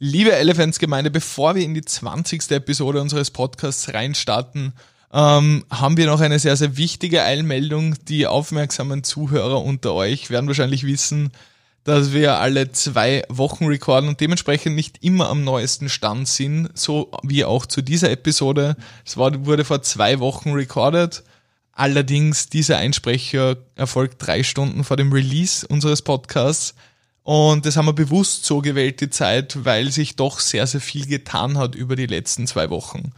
Liebe Elephants-Gemeinde, bevor wir in die 20. Episode unseres Podcasts reinstarten, ähm, haben wir noch eine sehr, sehr wichtige Eilmeldung. Die aufmerksamen Zuhörer unter euch werden wahrscheinlich wissen, dass wir alle zwei Wochen recorden und dementsprechend nicht immer am neuesten Stand sind, so wie auch zu dieser Episode. Es wurde vor zwei Wochen recorded. Allerdings, dieser Einsprecher erfolgt drei Stunden vor dem Release unseres Podcasts. Und das haben wir bewusst so gewählt, die Zeit, weil sich doch sehr, sehr viel getan hat über die letzten zwei Wochen.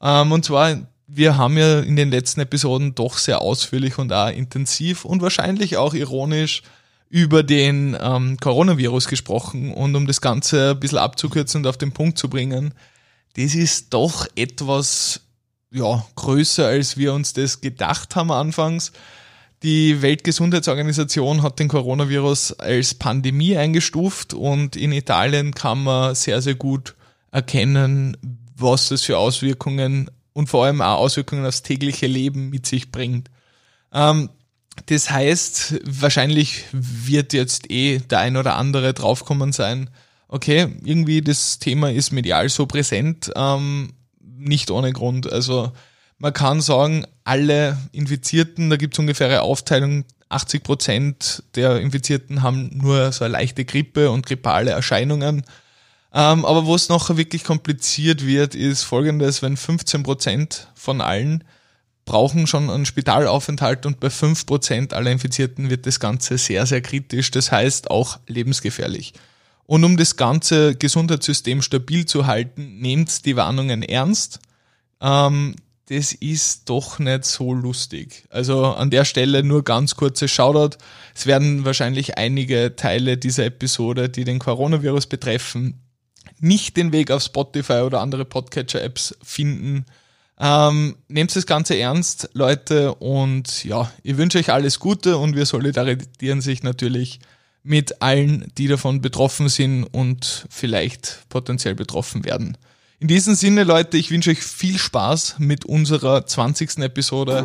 Ähm, und zwar, wir haben ja in den letzten Episoden doch sehr ausführlich und auch intensiv und wahrscheinlich auch ironisch über den ähm, Coronavirus gesprochen und um das Ganze ein bisschen abzukürzen und auf den Punkt zu bringen, das ist doch etwas ja, größer, als wir uns das gedacht haben anfangs. Die Weltgesundheitsorganisation hat den Coronavirus als Pandemie eingestuft und in Italien kann man sehr, sehr gut erkennen, was das für Auswirkungen und vor allem auch Auswirkungen aufs tägliche Leben mit sich bringt. Ähm, das heißt, wahrscheinlich wird jetzt eh der ein oder andere draufkommen sein, okay, irgendwie das Thema ist medial so präsent, ähm, nicht ohne Grund. Also man kann sagen, alle Infizierten, da gibt es ungefähr eine Aufteilung, 80 Prozent der Infizierten haben nur so eine leichte Grippe und grippale Erscheinungen. Ähm, aber wo es noch wirklich kompliziert wird, ist folgendes, wenn 15 Prozent von allen brauchen schon einen Spitalaufenthalt und bei 5% aller Infizierten wird das Ganze sehr, sehr kritisch, das heißt auch lebensgefährlich. Und um das ganze Gesundheitssystem stabil zu halten, nehmt die Warnungen ernst. Ähm, das ist doch nicht so lustig. Also an der Stelle nur ganz kurze Shoutout. Es werden wahrscheinlich einige Teile dieser Episode, die den Coronavirus betreffen, nicht den Weg auf Spotify oder andere Podcatcher-Apps finden ähm, nehmt das Ganze ernst, Leute, und ja, ich wünsche euch alles Gute und wir solidarisieren sich natürlich mit allen, die davon betroffen sind und vielleicht potenziell betroffen werden. In diesem Sinne, Leute, ich wünsche euch viel Spaß mit unserer 20. Episode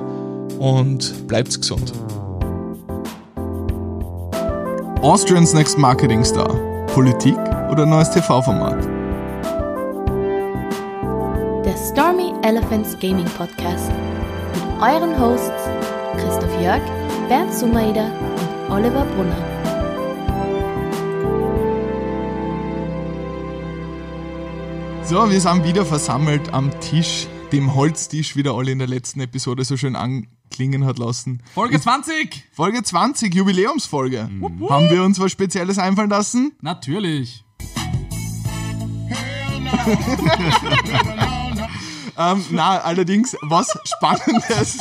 und bleibt gesund. Austrians Next Marketing Star. Politik oder neues TV-Format? der Stormy Elephants Gaming Podcast mit euren Hosts Christoph Jörg, Bernd Sumaida und Oliver Brunner. So, wir sind wieder versammelt am Tisch, dem Holztisch, wie der alle in der letzten Episode so schön anklingen hat lassen. Folge 20! Folge 20, Jubiläumsfolge. Mhm. Haben wir uns was Spezielles einfallen lassen? Natürlich. Ähm, na, allerdings, was Spannendes,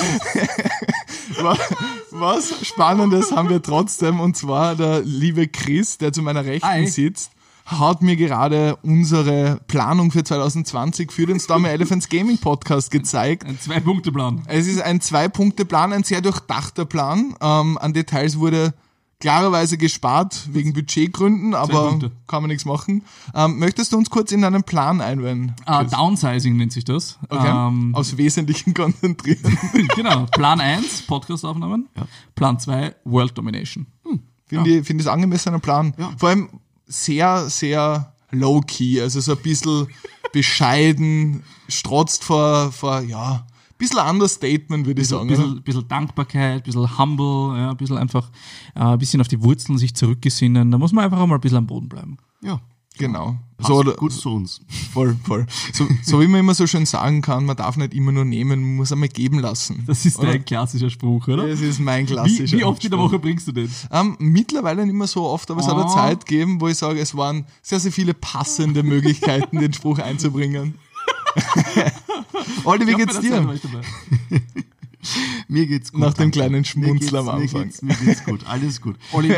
was Spannendes haben wir trotzdem, und zwar der liebe Chris, der zu meiner Rechten Hi. sitzt, hat mir gerade unsere Planung für 2020 für den Stormy Elephants Gaming Podcast gezeigt. Ein Zwei-Punkte-Plan. Es ist ein Zwei-Punkte-Plan, ein sehr durchdachter Plan. Ähm, an Details wurde klarerweise gespart wegen Budgetgründen, aber kann man nichts machen. Ähm, möchtest du uns kurz in deinen Plan einweihen? Uh, Downsizing nennt sich das. Okay. Ähm, Aus Wesentlichen konzentrieren. genau. Plan 1, Podcastaufnahmen. Ja. Plan 2, World Domination. Hm. Finde ja. ich, find ich angemessener Plan. Ja. Vor allem sehr, sehr low-key, also so ein bisschen bescheiden, strotzt vor, vor, ja, bisschen Understatement, würde ich sagen. Ein bisschen, bisschen, Dankbarkeit, ein bisschen humble, ja, ein bisschen einfach äh, ein bisschen auf die Wurzeln sich zurückgesinnen. Da muss man einfach auch mal ein bisschen am Boden bleiben. Ja. Genau. so, gut zu uns. Voll, voll. So, so wie man immer so schön sagen kann, man darf nicht immer nur nehmen, man muss einmal geben lassen. Das ist oder? dein klassischer Spruch, oder? Das ist mein klassischer Wie, wie oft Spruch. in der Woche bringst du den? Ähm, mittlerweile nicht mehr so oft, aber es oh. hat eine Zeit gegeben, wo ich sage, es waren sehr, sehr viele passende Möglichkeiten, den Spruch einzubringen. Olli, wie geht's dir? mir geht's gut. Nach dem kleinen Schmunzler am Anfang. Mir geht's, mir geht's gut, alles gut. Olli,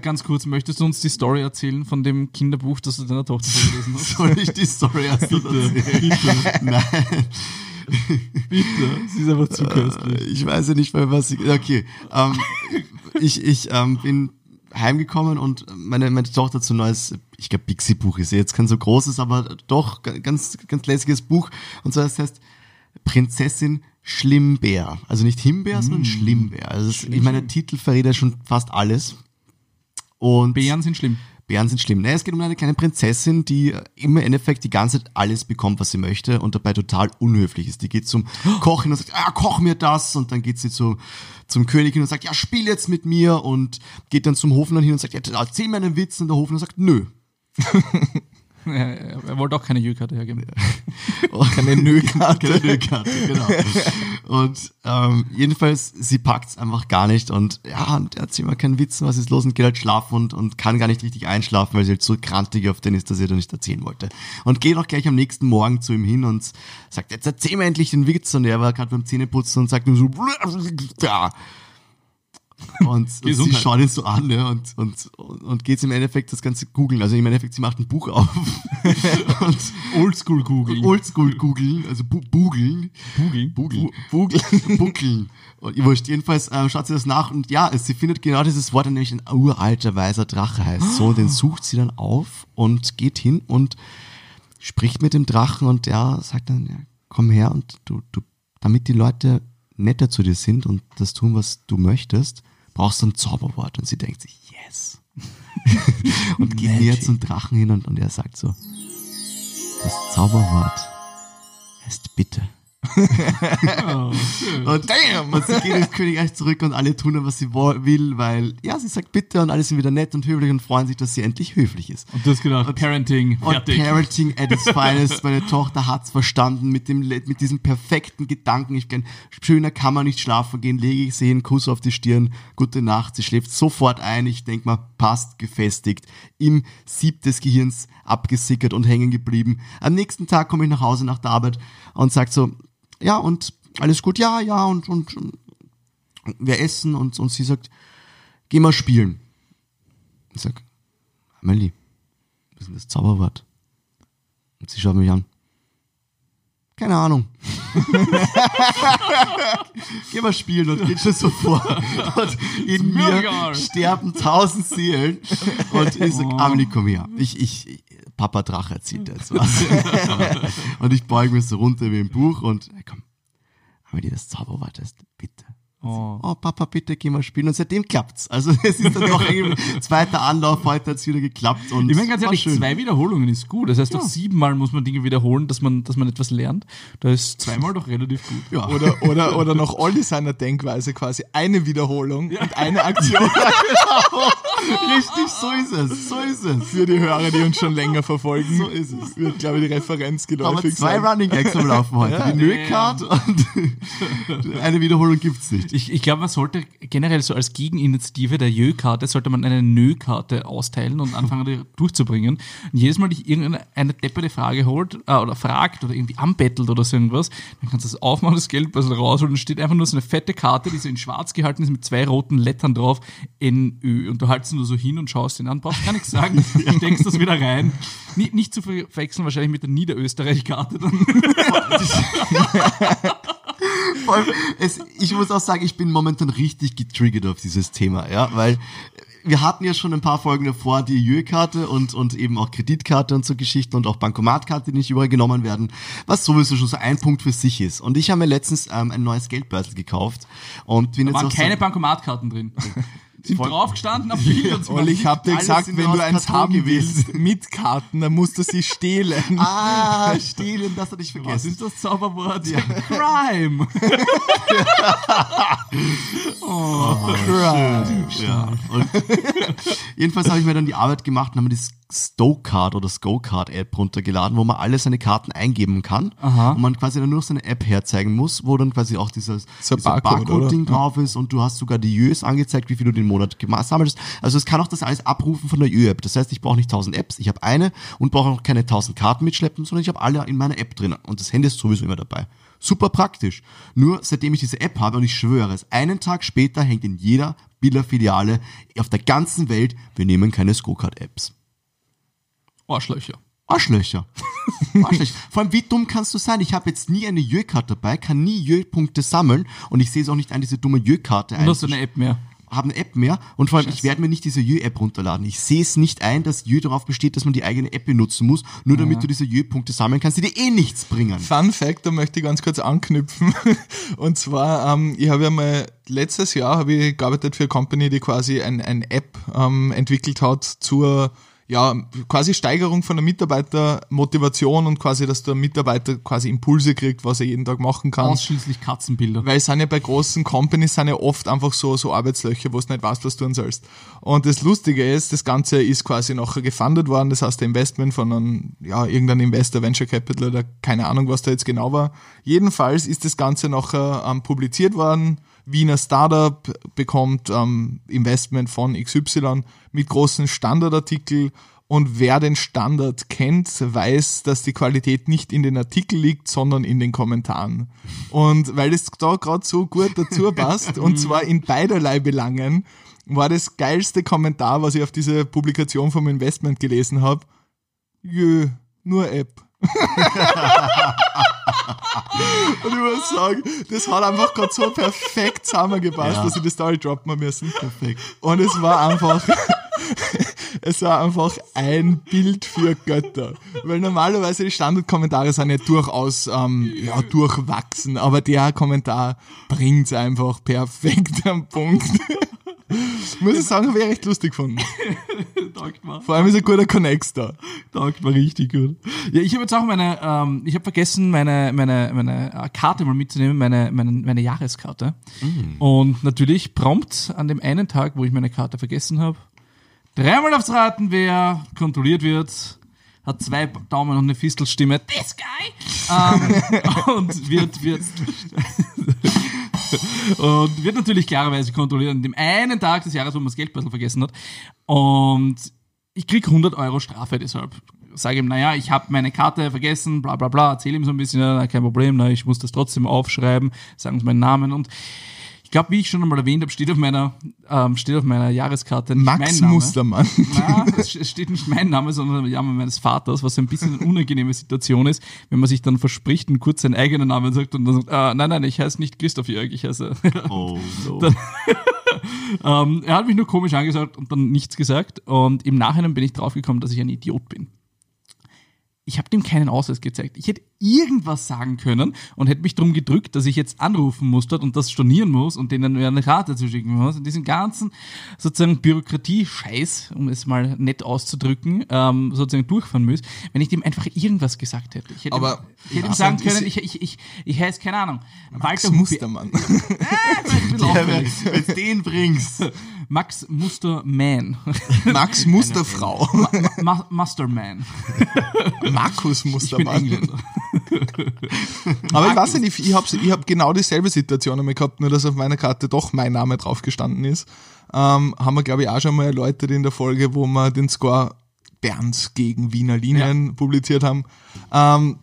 ganz kurz, möchtest du uns die Story erzählen von dem Kinderbuch, das du deiner Tochter vorgelesen hast? Soll ich die Story erzählen? Bitte, bitte. Nein. Bitte, sie ist einfach zu köstlich. Äh, ich weiß ja nicht mehr, was ich. Okay. Ähm, ich ich ähm, bin heimgekommen und meine, meine Tochter hat so ein neues, ich glaube Pixie-Buch ist jetzt kein so großes, aber doch ganz, ganz lässiges Buch. Und zwar das heißt Prinzessin Schlimmbär. Also nicht Himbeer, mm. sondern Schlimmbär. Also das, ich meine, der Titel verrät ja schon fast alles. Und Bären sind schlimm. Bären sind schlimm. Naja, es geht um eine kleine Prinzessin, die im Endeffekt die ganze Zeit alles bekommt, was sie möchte und dabei total unhöflich ist. Die geht zum Koch hin und sagt, ah, koch mir das und dann geht sie zu, zum König hin und sagt, ja, spiel jetzt mit mir und geht dann zum Hofmann hin und sagt, ja, erzähl mir einen Witz und der Hofmann sagt, nö. Er wollte auch keine Jö-Karte hergeben. Keine Nö-Karte. Keine Nö-Karte, genau. Und ähm, jedenfalls, sie packt's einfach gar nicht und ja, und er erzählt mal keinen Witz, was ist los und geht halt schlafen und, und kann gar nicht richtig einschlafen, weil sie halt so krantig auf den ist, dass er da nicht erzählen wollte. Und geht auch gleich am nächsten Morgen zu ihm hin und sagt, jetzt erzähl mir endlich den Witz und er war gerade beim Zähneputzen und sagt nur so, ja. Und, und sie schaut ihn so an ne, und, und, und, und geht im Endeffekt das Ganze googeln. Also im Endeffekt, sie macht ein Buch auf und Oldschool Google. Oldschool googeln, also bu googeln. Googeln? Bugeln. Bugeln. Buckeln. Und ihr wurscht, jedenfalls äh, schaut sie das nach und ja, sie findet genau dieses Wort, nämlich ein uralter weißer Drache heißt. So, den sucht sie dann auf und geht hin und spricht mit dem Drachen und der sagt dann, ja, komm her und du, du, damit die Leute netter zu dir sind und das tun, was du möchtest, brauchst du ein Zauberwort. Und sie denkt sich, yes. und geht näher zum Drachen hin und, und er sagt so, das Zauberwort heißt bitte. Und, damn, und sie geht ins Königreich zurück und alle tun was sie will, weil, ja, sie sagt bitte und alle sind wieder nett und höflich und freuen sich, dass sie endlich höflich ist. Und du hast gedacht, Parenting, Und fertig. Parenting at its finest. Meine Tochter hat's verstanden mit dem, mit diesem perfekten Gedanken. Ich kann, schöner kann man nicht schlafen gehen, lege ich sie hin, Kuss auf die Stirn, gute Nacht. Sie schläft sofort ein. Ich denk mal, passt gefestigt. Im Sieb des Gehirns abgesickert und hängen geblieben. Am nächsten Tag komme ich nach Hause nach der Arbeit und sagt so, ja, und alles gut, ja, ja, und, und, und wir essen und, und sie sagt, geh mal spielen. Ich sag, Amelie, was ist denn das Zauberwort? Und sie schaut mich an. Keine Ahnung. Geh mal spielen und geht schon so vor. Und in mir sterben tausend Seelen. Und ich sag, Amelie, komm her. Ich, ich, Papa Drache erzählt jetzt was. und ich beuge mich so runter wie im Buch und, komm, Amelie, das Zauberwort heißt bitte. Oh. Oh, Papa, bitte geh mal spielen. Und seitdem klappt's. Also es ist dann noch irgendwie zweiter Anlauf, heute hat's wieder geklappt. Und Ich meine ganz ehrlich, schön. zwei Wiederholungen ist gut. Das heißt, doch siebenmal muss man Dinge wiederholen, dass man, dass man etwas lernt. Da ist zweimal doch relativ gut. Ja. Oder, oder, oder nach Olli seiner Denkweise quasi eine Wiederholung und eine Aktion Richtig, so ist es. So ist es. für die Hörer, die uns schon länger verfolgen. So ist es. Wird, glaube ich, die Referenz Aber geläufig zwei sein. Running Gags am Laufen heute. die Nö-Card und eine Wiederholung gibt's nicht. Ich, ich glaube, man sollte generell so als Gegeninitiative der Jö-Karte, sollte man eine Nö-Karte austeilen und anfangen, die durchzubringen. Und jedes Mal dich irgendeine eine depperte Frage holt äh, oder fragt oder irgendwie anbettelt oder so irgendwas, dann kannst du das aufmachen, das Geldbörsel rausholen und steht einfach nur so eine fette Karte, die so in schwarz gehalten ist mit zwei roten Lettern drauf, NÖ. Und du haltst ihn nur so hin und schaust ihn an, brauchst gar nichts sagen, steckst das wieder rein. Nicht, nicht zu verwechseln wahrscheinlich mit der Niederösterreich-Karte dann. Vor allem, es, ich muss auch sagen, ich bin momentan richtig getriggert auf dieses Thema, ja, weil wir hatten ja schon ein paar Folgen davor die Jö-Karte und, und eben auch Kreditkarte und so Geschichten und auch Bankomatkarte, die nicht überall genommen werden, was sowieso schon so ein Punkt für sich ist. Und ich habe mir letztens ähm, ein neues Geldbeutel gekauft und bin Da jetzt waren keine so, Bankomatkarten drin. Sind draufgestanden auf zum Olli, ich habe dir gesagt, wenn du eins Karton haben gewesen. willst mit Karten, dann musst du sie stehlen. Ah, stehlen, das hatte ich Was vergessen. ist das Zauberwort? Crime. Ja. Und jedenfalls habe ich mir dann die Arbeit gemacht und habe mir die Stokecard oder Scocard App runtergeladen, wo man alle seine Karten eingeben kann Aha. und man quasi dann nur noch seine App herzeigen muss, wo dann quasi auch dieses So Barcode, Barcode-Ding drauf ist und du hast sogar die Jös angezeigt, wie viel du den Monat gesammelt hast. Also es kann auch das alles abrufen von der Jö-App. Das heißt, ich brauche nicht 1000 Apps, ich habe eine und brauche auch keine 1000 Karten mitschleppen, sondern ich habe alle in meiner App drin und das Handy ist sowieso immer dabei. Super praktisch. Nur seitdem ich diese App habe und ich schwöre es, einen Tag später hängt in jeder Biller-Filiale auf der ganzen Welt, wir nehmen keine Scocard-Apps. Arschlöcher. Arschlöcher. Arschlöcher. Vor allem, wie dumm kannst du sein? Ich habe jetzt nie eine Jö-Karte dabei, kann nie Jö-Punkte sammeln und ich sehe es auch nicht ein, diese dumme Jö-Karte hast du eine App mehr? habe eine App mehr und vor allem, ich werde mir nicht diese Jö-App runterladen. Ich sehe es nicht ein, dass Jö darauf besteht, dass man die eigene App benutzen muss, nur damit du diese Jö-Punkte sammeln kannst, die dir eh nichts bringen. Fun Fact, da möchte ich ganz kurz anknüpfen. Und zwar, ähm, ich habe ja mal letztes Jahr habe ich gearbeitet für eine Company, die quasi ein, ein App ähm, entwickelt hat zur ja, quasi Steigerung von der Mitarbeitermotivation und quasi, dass der Mitarbeiter quasi Impulse kriegt, was er jeden Tag machen kann. Ausschließlich Katzenbilder. Weil es sind ja bei großen Companies sind ja oft einfach so, so Arbeitslöcher, wo du nicht weißt, was du tun sollst. Und das Lustige ist, das Ganze ist quasi nachher gefundet worden, das heißt der Investment von einem, ja, irgendeinem Investor, Venture Capital oder keine Ahnung, was da jetzt genau war. Jedenfalls ist das Ganze nachher ähm, publiziert worden. Wiener Startup bekommt ähm, Investment von XY mit großen Standardartikel und wer den Standard kennt, weiß, dass die Qualität nicht in den Artikel liegt, sondern in den Kommentaren. Und weil es da gerade so gut dazu passt, und zwar in beiderlei Belangen, war das geilste Kommentar, was ich auf diese Publikation vom Investment gelesen habe. Jö, nur App. Und ich muss sagen, das hat einfach gerade so perfekt zusammengepasst, Ja. dass ich die Story droppen müssen. Perfekt. Und es war einfach, es war einfach ein Bild für Götter. Weil normalerweise die Standardkommentare sind ja durchaus ähm, ja, durchwachsen, aber der Kommentar bringt's einfach perfekt am Punkt. Muss ich sagen, habe ich echt lustig gefunden. Taugt mir. Vor allem ist ein guter Connex da. Taugt mir richtig gut. Ja, ich habe jetzt auch meine, ähm, ich habe vergessen, meine, meine, meine äh, Karte mal mitzunehmen, meine, meine, meine Jahreskarte. Und natürlich prompt an dem einen Tag, wo ich meine Karte vergessen habe, dreimal aufs Raten, wer kontrolliert wird, hat zwei Daumen und eine Fistelstimme, this guy, ähm, und wird, wird, und wird natürlich klarerweise kontrolliert an dem einen Tag des Jahres, wo man das Geldbeutel vergessen hat. Und ich krieg 100 Euro Strafe deshalb. Sage ihm, naja, ich habe meine Karte vergessen, bla bla bla, erzähle ihm so ein bisschen, na, kein Problem, na, ich muss das trotzdem aufschreiben, sagen Sie meinen Namen und glaube, wie ich schon einmal erwähnt habe, steht auf meiner, ähm, steht auf meiner Jahreskarte nicht Max mein Name. Mustermann. Na, es steht nicht mein Name, sondern der Name meines Vaters, was ein bisschen eine unangenehme Situation ist, wenn man sich dann verspricht und kurz seinen eigenen Namen sagt und dann sagt, ah, nein, nein, ich heiße nicht Christoph Jörg, ich heiße Oh, no. ähm, er hat mich nur komisch angesagt und dann nichts gesagt. Und im Nachhinein bin ich draufgekommen, dass ich ein Idiot bin. Ich habe dem keinen Ausweis gezeigt. Ich hätte irgendwas sagen können und hätte mich darum gedrückt, dass ich jetzt anrufen muss dort und das stornieren muss und denen eine Karte zuschicken muss. Und diesen ganzen sozusagen Bürokratie-Scheiß, um es mal nett auszudrücken, ähm, sozusagen durchfahren muss, wenn ich dem einfach irgendwas gesagt hätte. Ich hätte, Aber- ihm, ich hätte ihm sagen können, ich, ich, ich, ich heiße, keine Ahnung, Max Walter Mustermann. Äh. Wenn du den bringst. Max Musterman. Max Musterfrau. Ma Masterman. Markus Ich bin Mustermann. Engländer. Aber ich weiß nicht, ich habe ich hab genau dieselbe Situation einmal gehabt, nur dass auf meiner Karte doch mein Name drauf gestanden ist. Ähm, haben wir, glaube ich, auch schon mal erläutert in der Folge, wo wir den Score Berns gegen Wiener Linien publiziert haben. Ähm,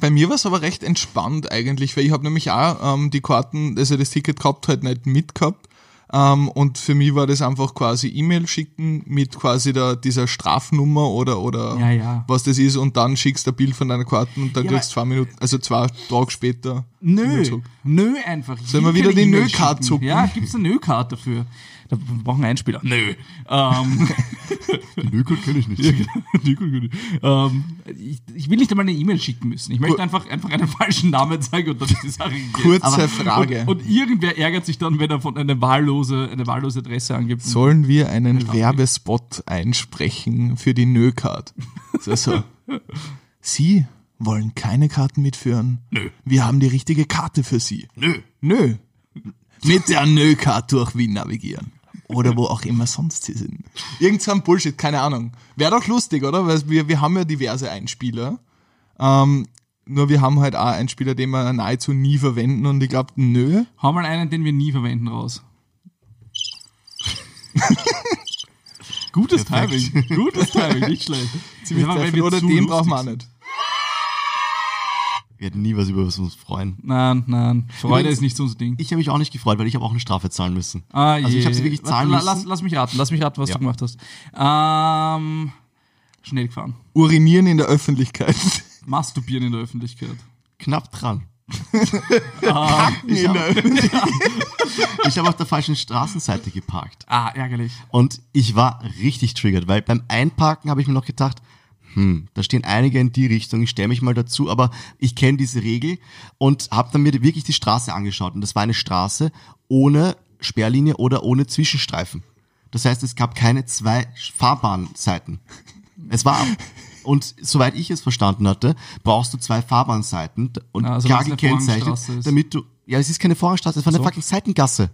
bei mir war es aber recht entspannt eigentlich, weil ich habe nämlich auch ähm, die Karten, also das Ticket gehabt, halt nicht mitgehabt. Ähm, und für mich war das einfach quasi E-Mail schicken mit quasi der, dieser Strafnummer oder, oder Ja, ja. was das ist und dann schickst du ein Bild von deiner Karten und dann Ja, kriegst du zwei Minuten, also zwei Tage später. Nö, nö einfach. Sollen wir wieder die Nö-Card zucken? Ja, gibt's eine Nö-Card dafür? Da wir brauchen einen Einspieler. Nö. Ähm, Die Nökel kenne ich nicht. ähm, ich, ich will nicht einmal eine E-Mail schicken müssen. Ich möchte einfach, einfach einen falschen Namen zeigen und dann ist die Sache gegessen. Kurze Aber- Frage. Und, und irgendwer ärgert sich dann, wenn er von eine wahllose, eine wahllose Adresse angibt. Sollen wir einen Werbespot einsprechen für die Nö-Card? So, so. Sie wollen keine Karten mitführen? Nö. Wir haben die richtige Karte für Sie. Nö. Nö. Mit der Nö-Card durch Wien navigieren. Oder wo auch immer sonst sie sind. Irgend so ein Bullshit, keine Ahnung. Wäre doch lustig, oder? Weil wir, wir haben ja diverse Einspieler. Ähm, nur wir haben halt auch Einspieler, den wir nahezu nie verwenden und ich glaube, nö. Hau mal einen, den wir nie verwenden, raus. Gutes Perfekt. Timing. Gutes Timing, nicht schlecht. Ziemlich wir Oder den brauchen wir auch nicht. Wir hätten nie was, über was uns freuen. Nein, nein. Freude Übrigens- ist nicht so unser Ding. Ich habe mich auch nicht gefreut, weil ich habe auch eine Strafe zahlen müssen. Ah, also ich je. habe sie wirklich zahlen La- müssen. Lass, lass mich raten, lass mich raten, was Ja. du gemacht hast. Ähm, schnell gefahren. Urinieren in der Öffentlichkeit. Masturbieren in der Öffentlichkeit. Knapp dran. Ah, Ich habe hab auf der falschen Straßenseite geparkt. Ah, ärgerlich. Und ich war richtig triggert, weil beim Einparken habe ich mir noch gedacht, hm, da stehen einige in die Richtung, ich stelle mich mal dazu, aber ich kenne diese Regel und habe dann mir wirklich die Straße angeschaut. Und das war eine Straße ohne Sperrlinie oder ohne Zwischenstreifen. Das heißt, es gab keine zwei Fahrbahnseiten. Es war, und soweit ich es verstanden hatte, brauchst du zwei Fahrbahnseiten und Ja, also klar gekennzeichnet, damit du, ja, es ist keine Vorrangstraße, es war eine So. fucking Seitengasse.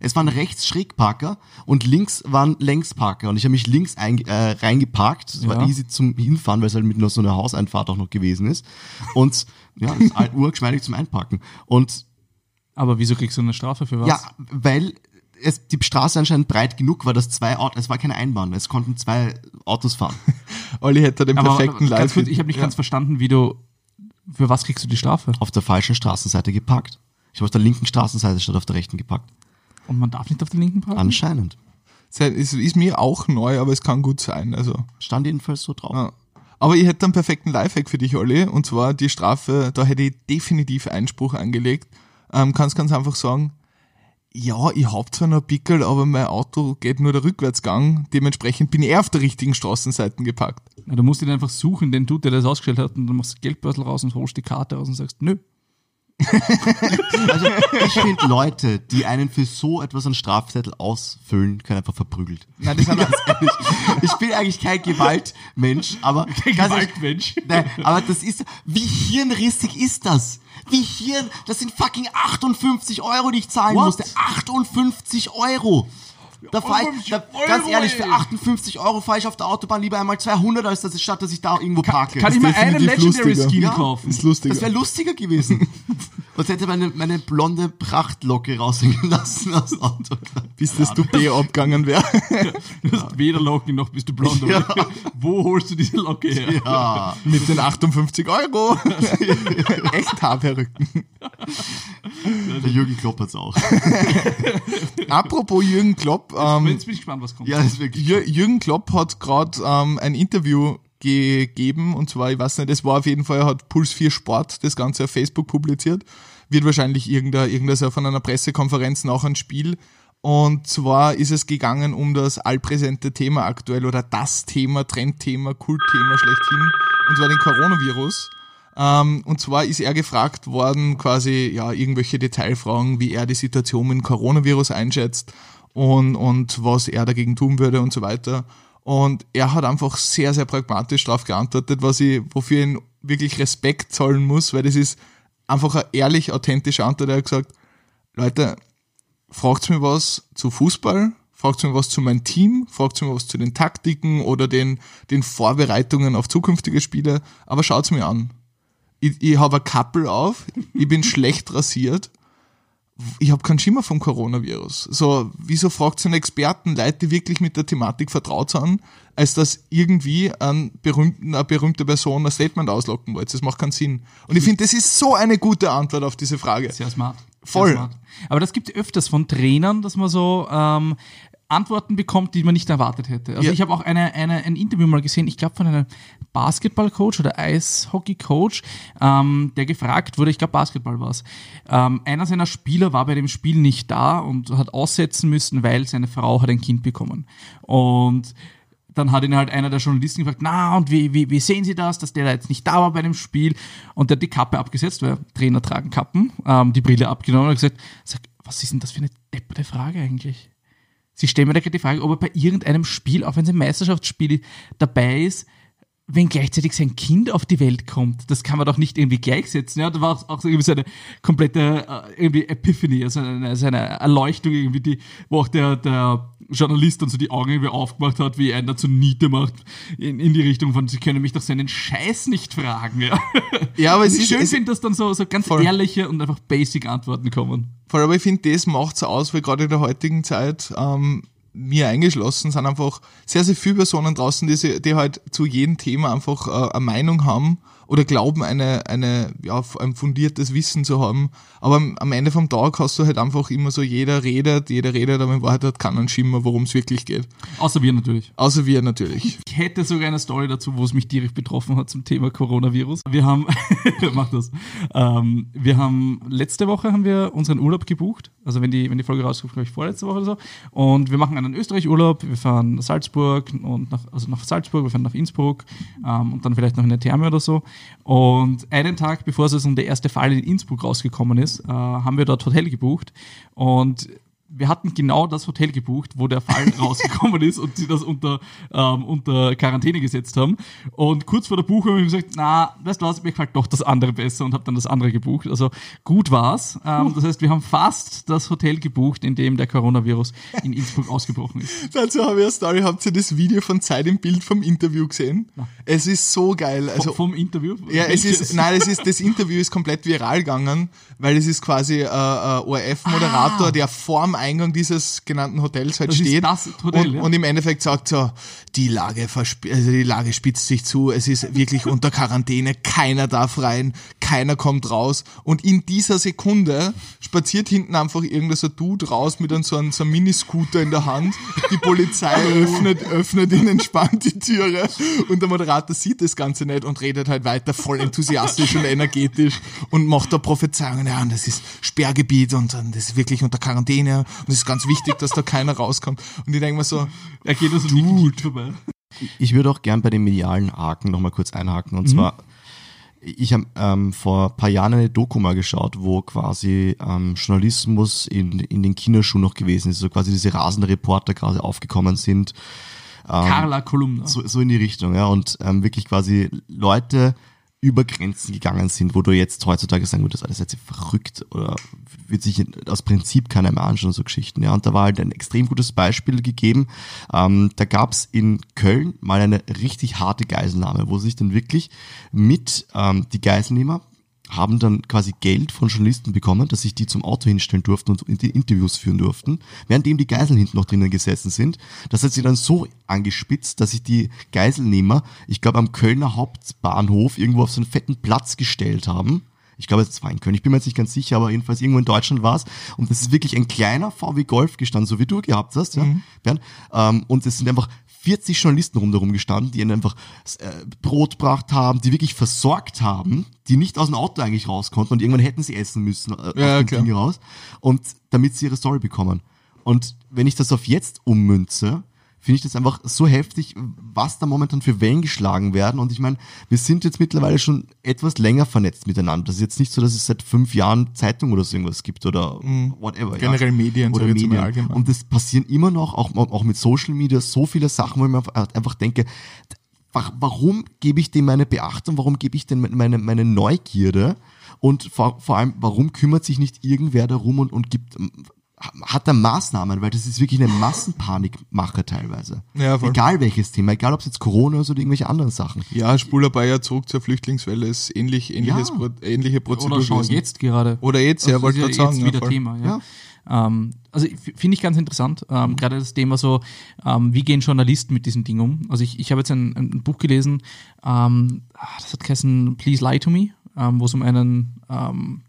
Es waren rechts Schrägparker und links waren Längsparker und ich habe mich links ein, äh, reingeparkt. Das war Ja. easy zum Hinfahren, weil es halt mit nur so einer Hauseinfahrt auch noch gewesen ist. Und ja, das ist halt urgeschmeidig zum Einparken. Und Aber wieso kriegst du eine Strafe für was? ja, weil es die Straße anscheinend breit genug war, dass zwei Autos, es war keine Einbahn, es konnten zwei Autos fahren. Olli hätte den aber perfekten Live. ich habe nicht ganz verstanden, wie du, für was kriegst du die Strafe? Auf der falschen Straßenseite geparkt. Ich habe auf der linken Straßenseite statt auf der rechten geparkt. Und man darf nicht auf der linken parken? Anscheinend. Es ist mir auch neu, aber es kann gut sein. Also. Stand jedenfalls so drauf. Ja. Aber ich hätte einen perfekten Lifehack für dich, Olli. Und zwar die Strafe, da hätte ich definitiv Einspruch angelegt. Ähm, kannst ganz einfach sagen, ja, ich hab zwar noch ein Pickel, aber mein Auto geht nur der Rückwärtsgang. Dementsprechend bin ich eher auf der richtigen Straßenseite geparkt. Ja, du musst ihn einfach suchen, den Dude, der das ausgestellt hat, und dann machst du das Geldbörsel raus und holst die Karte raus und sagst, nö. Also ich finde Leute, die einen für so etwas an Strafzettel ausfüllen, können einfach verprügelt. Nein, das Ganz ehrlich. Ich bin eigentlich kein Gewaltmensch, aber Kein Gewaltmensch. Nein, aber das ist, wie hirnrissig ist das? Wie Hirn, das sind fucking 58 Euro, die ich zahlen What? musste. 58 Euro! Da fahr ich, da, 58 ganz ehrlich, für ey. 58 Euro fahre ich auf der Autobahn lieber einmal 200, als dass es statt, dass ich da irgendwo parke. Kann ich mir einen Legendary lustiger. Skin Ja, kaufen? ist lustiger. das wäre lustiger gewesen. Und hätte meine, meine blonde Prachtlocke raushängen lassen aus dem Auto. bis das Toupet abgegangen wäre. Du hast weder Locken noch bist du blond. Ja. Wo holst du diese Locke her? Ja. Mit den 58 Euro. Echt Haarperücken. Der Jürgen Klopp hat's auch. Apropos Jürgen Klopp, ähm, Jetzt bin ich gespannt, was kommt. Ja, ist wirklich. Jür Jürgen Klopp hat gerade ähm, ein Interview gegeben und zwar, ich weiß nicht, es war auf jeden Fall, er hat Puls 4 Sport das Ganze auf Facebook publiziert. Wird wahrscheinlich irgendein, irgendein so von einer Pressekonferenz nach einem Spiel. Und zwar ist es gegangen um das allpräsente Thema aktuell oder das Thema, Trendthema, Kultthema schlechthin, und zwar den Coronavirus. Ähm, und zwar ist er gefragt worden, quasi, ja, irgendwelche Detailfragen, wie er die Situation mit dem Coronavirus einschätzt und, und was er dagegen tun würde und so weiter. Und er hat einfach sehr, sehr pragmatisch darauf geantwortet, was ich, wofür ich ihm wirklich Respekt zollen muss, weil das ist einfach eine ehrlich authentische Antwort. Er hat gesagt, Leute, fragt mir was zu Fußball, fragt mir was zu meinem Team, fragt mir was zu den Taktiken oder den, den Vorbereitungen auf zukünftige Spiele, aber schaut's mir an. Ich, ich habe ein Kappel auf, ich bin schlecht rasiert, ich habe keinen Schimmer vom Coronavirus. So, wieso fragt einen Experten, Leute, die wirklich mit der Thematik vertraut sind, als dass irgendwie ein berühmten, eine berühmte Person ein Statement auslocken wollt? Das macht keinen Sinn. Und ich finde, das ist so eine gute Antwort auf diese Frage. Sehr smart. Voll. Sehr smart. Aber das gibt es öfters von Trainern, dass man so ähm, Antworten bekommt, die man nicht erwartet hätte. Also Ja. ich habe auch eine, eine, ein Interview mal gesehen, ich glaube von einem Basketballcoach oder Eishockeycoach, ähm, der gefragt wurde, ich glaube Basketball war es. Ähm, einer seiner Spieler war bei dem Spiel nicht da und hat aussetzen müssen, weil seine Frau hat ein Kind bekommen. Und dann hat ihn halt einer der Journalisten gefragt, na, und wie, wie, wie sehen Sie das, dass der da jetzt nicht da war bei dem Spiel? Und der hat die Kappe abgesetzt, weil Trainer tragen Kappen, ähm, die Brille abgenommen und gesagt, sag, was ist denn das für eine depperte Frage eigentlich? Sie stellen mir da gerade die Frage, ob er bei irgendeinem Spiel, auch wenn es ein Meisterschaftsspiel dabei ist, wenn gleichzeitig sein Kind auf die Welt kommt, das kann man doch nicht irgendwie gleichsetzen. Ja, da war auch, auch so irgendwie so eine komplette äh, irgendwie Epiphany, also eine, so eine Erleuchtung irgendwie, die, wo auch der, der Journalist dann so die Augen irgendwie aufgemacht hat, wie einer zu Niete macht, in, in die Richtung von, sie können mich doch seinen Scheiß nicht fragen. Ja, Ja, aber es ist, schön es, finde, dass dann so, so ganz Voll. ehrliche und einfach basic Antworten kommen. Voll, aber ich finde, das macht's aus, weil gerade in der heutigen Zeit, ähm, mir eingeschlossen, sind einfach sehr, sehr viele Personen draußen, die, die halt zu jedem Thema einfach äh, eine Meinung haben oder glauben, eine, eine, ja, ein fundiertes Wissen zu haben. Aber am, am Ende vom Tag hast du halt einfach immer so, jeder redet, jeder redet, aber in Wahrheit hat keinen Schimmer, worum es wirklich geht. Außer wir natürlich. Außer wir natürlich. Ich hätte sogar eine Story dazu, wo es mich direkt betroffen hat zum Thema Coronavirus. Wir haben, mach das. Ähm, wir haben, letzte Woche haben wir unseren Urlaub gebucht. Also wenn die, wenn die Folge rauskommt, glaube ich, vorletzte Woche oder so. Und wir machen einen Österreich-Urlaub. Wir fahren nach Salzburg und nach, also nach Salzburg, wir fahren nach Innsbruck ähm, und dann vielleicht noch in eine Therme oder so. Und einen Tag, bevor es um der erste Fall in Innsbruck rausgekommen ist, äh, haben wir dort Hotel gebucht. Und wir hatten genau das Hotel gebucht, wo der Fall rausgekommen ist und sie das unter, ähm, unter Quarantäne gesetzt haben. Und kurz vor der Buchung habe ich gesagt, na, weißt du was, mir gefällt doch das andere besser und habe dann das andere gebucht. Also gut war's. Ähm, das heißt, wir haben fast das Hotel gebucht, in dem der Coronavirus in Innsbruck ausgebrochen ist. Dazu habe ich eine Story. Habt ihr das Video von Zeit im Bild vom Interview gesehen? Es ist so geil. Also, vom Interview? Ja, es ist, nein, es ist, das Interview ist komplett viral gegangen, weil es ist quasi äh, äh, ORF-Moderator, der vorm Eingang dieses genannten Hotels halt. Das steht Hotel, und, ja. und im Endeffekt sagt so, die Lage, also die Lage spitzt sich zu, es ist wirklich unter Quarantäne, keiner darf rein, keiner kommt raus und in dieser Sekunde spaziert hinten einfach irgendein so Dude raus mit einem, so einem, so einem Miniscooter in der Hand, die Polizei öffnet, öffnet ihn entspannt die Türe und der Moderator sieht das Ganze nicht und redet halt weiter voll enthusiastisch und energetisch und macht da Prophezeiungen, ja, und das ist Sperrgebiet und, und das ist wirklich unter Quarantäne und es ist ganz wichtig, dass da keiner rauskommt. Und ich denke mir so, Er geht also nicht vorbei. Ich würde auch gern bei den medialen Haken nochmal kurz einhaken. Und zwar, ich habe ähm, vor ein paar Jahren eine Doku mal geschaut, wo quasi ähm, Journalismus in, in den Kinderschuhen noch gewesen ist. So quasi diese rasende Reporter gerade aufgekommen sind. Carla Kolumna. So, so in die Richtung, ja. Und ähm, wirklich quasi Leute über Grenzen gegangen sind, wo du jetzt heutzutage sagen würdest, alles seid ihr verrückt oder wird sich aus Prinzip keiner mehr anschauen, so Geschichten. Ja, und da war halt ein extrem gutes Beispiel gegeben. Ähm, da gab's in Köln mal eine richtig harte Geiselnahme, wo sich dann wirklich mit ähm, die Geiselnehmer haben dann quasi Geld von Journalisten bekommen, dass sich die zum Auto hinstellen durften und die Interviews führen durften, währenddem die Geiseln hinten noch drinnen gesessen sind. Das hat sie dann so angespitzt, dass sich die Geiselnehmer, ich glaube am Kölner Hauptbahnhof, irgendwo auf so einen fetten Platz gestellt haben. Ich glaube, es war in Köln, ich bin mir jetzt nicht ganz sicher, aber jedenfalls irgendwo in Deutschland war es. Und das ist wirklich ein kleiner VW Golf gestanden, so wie du gehabt hast, ja, Bernd. Ähm, und es sind einfach 40 Journalisten rundherum gestanden, die ihnen einfach äh, Brot gebracht haben, die wirklich versorgt haben, die nicht aus dem Auto eigentlich raus konnten und irgendwann hätten sie essen müssen äh, Ja, aus dem. Ding raus und damit sie ihre Story bekommen. Und wenn ich das auf jetzt ummünze, finde ich das einfach so heftig, was da momentan für Wellen geschlagen werden. Und ich meine, wir sind jetzt mittlerweile schon etwas länger vernetzt miteinander. Das ist jetzt nicht so, dass es seit fünf Jahren Zeitung oder so irgendwas gibt oder whatever. Mhm. Generell Medien, oder Medien. allgemein. Und das passieren immer noch, auch, auch mit Social Media, so viele Sachen, wo ich mir einfach denke, wa- warum gebe ich dem meine Beachtung, warum gebe ich dem meine, meine Neugierde und vor, vor allem, warum kümmert sich nicht irgendwer darum und, und gibt, hat da Maßnahmen, weil das ist wirklich eine Massenpanikmache teilweise. Ja, voll. Egal welches Thema, egal ob es jetzt Corona ist oder irgendwelche anderen Sachen. ja, spul ein paar Jahre zurück zur Flüchtlingswelle ist ähnlich, ähnliches, Ja. Pro, ähnliche Prozedur Oder gewesen. jetzt gerade. Oder jetzt, ja, Also wollte das ich gerade ja sagen. jetzt ja, wieder voll. Thema, ja. Ähm, also ich- finde ich ganz interessant, ähm, gerade das Thema so, ähm, wie gehen Journalisten mit diesen Dingen um? Also ich, ich habe jetzt ein, ein Buch gelesen, ähm, ah, das hat geheißen Please Lie to Me, ähm, wo es um einen ähm,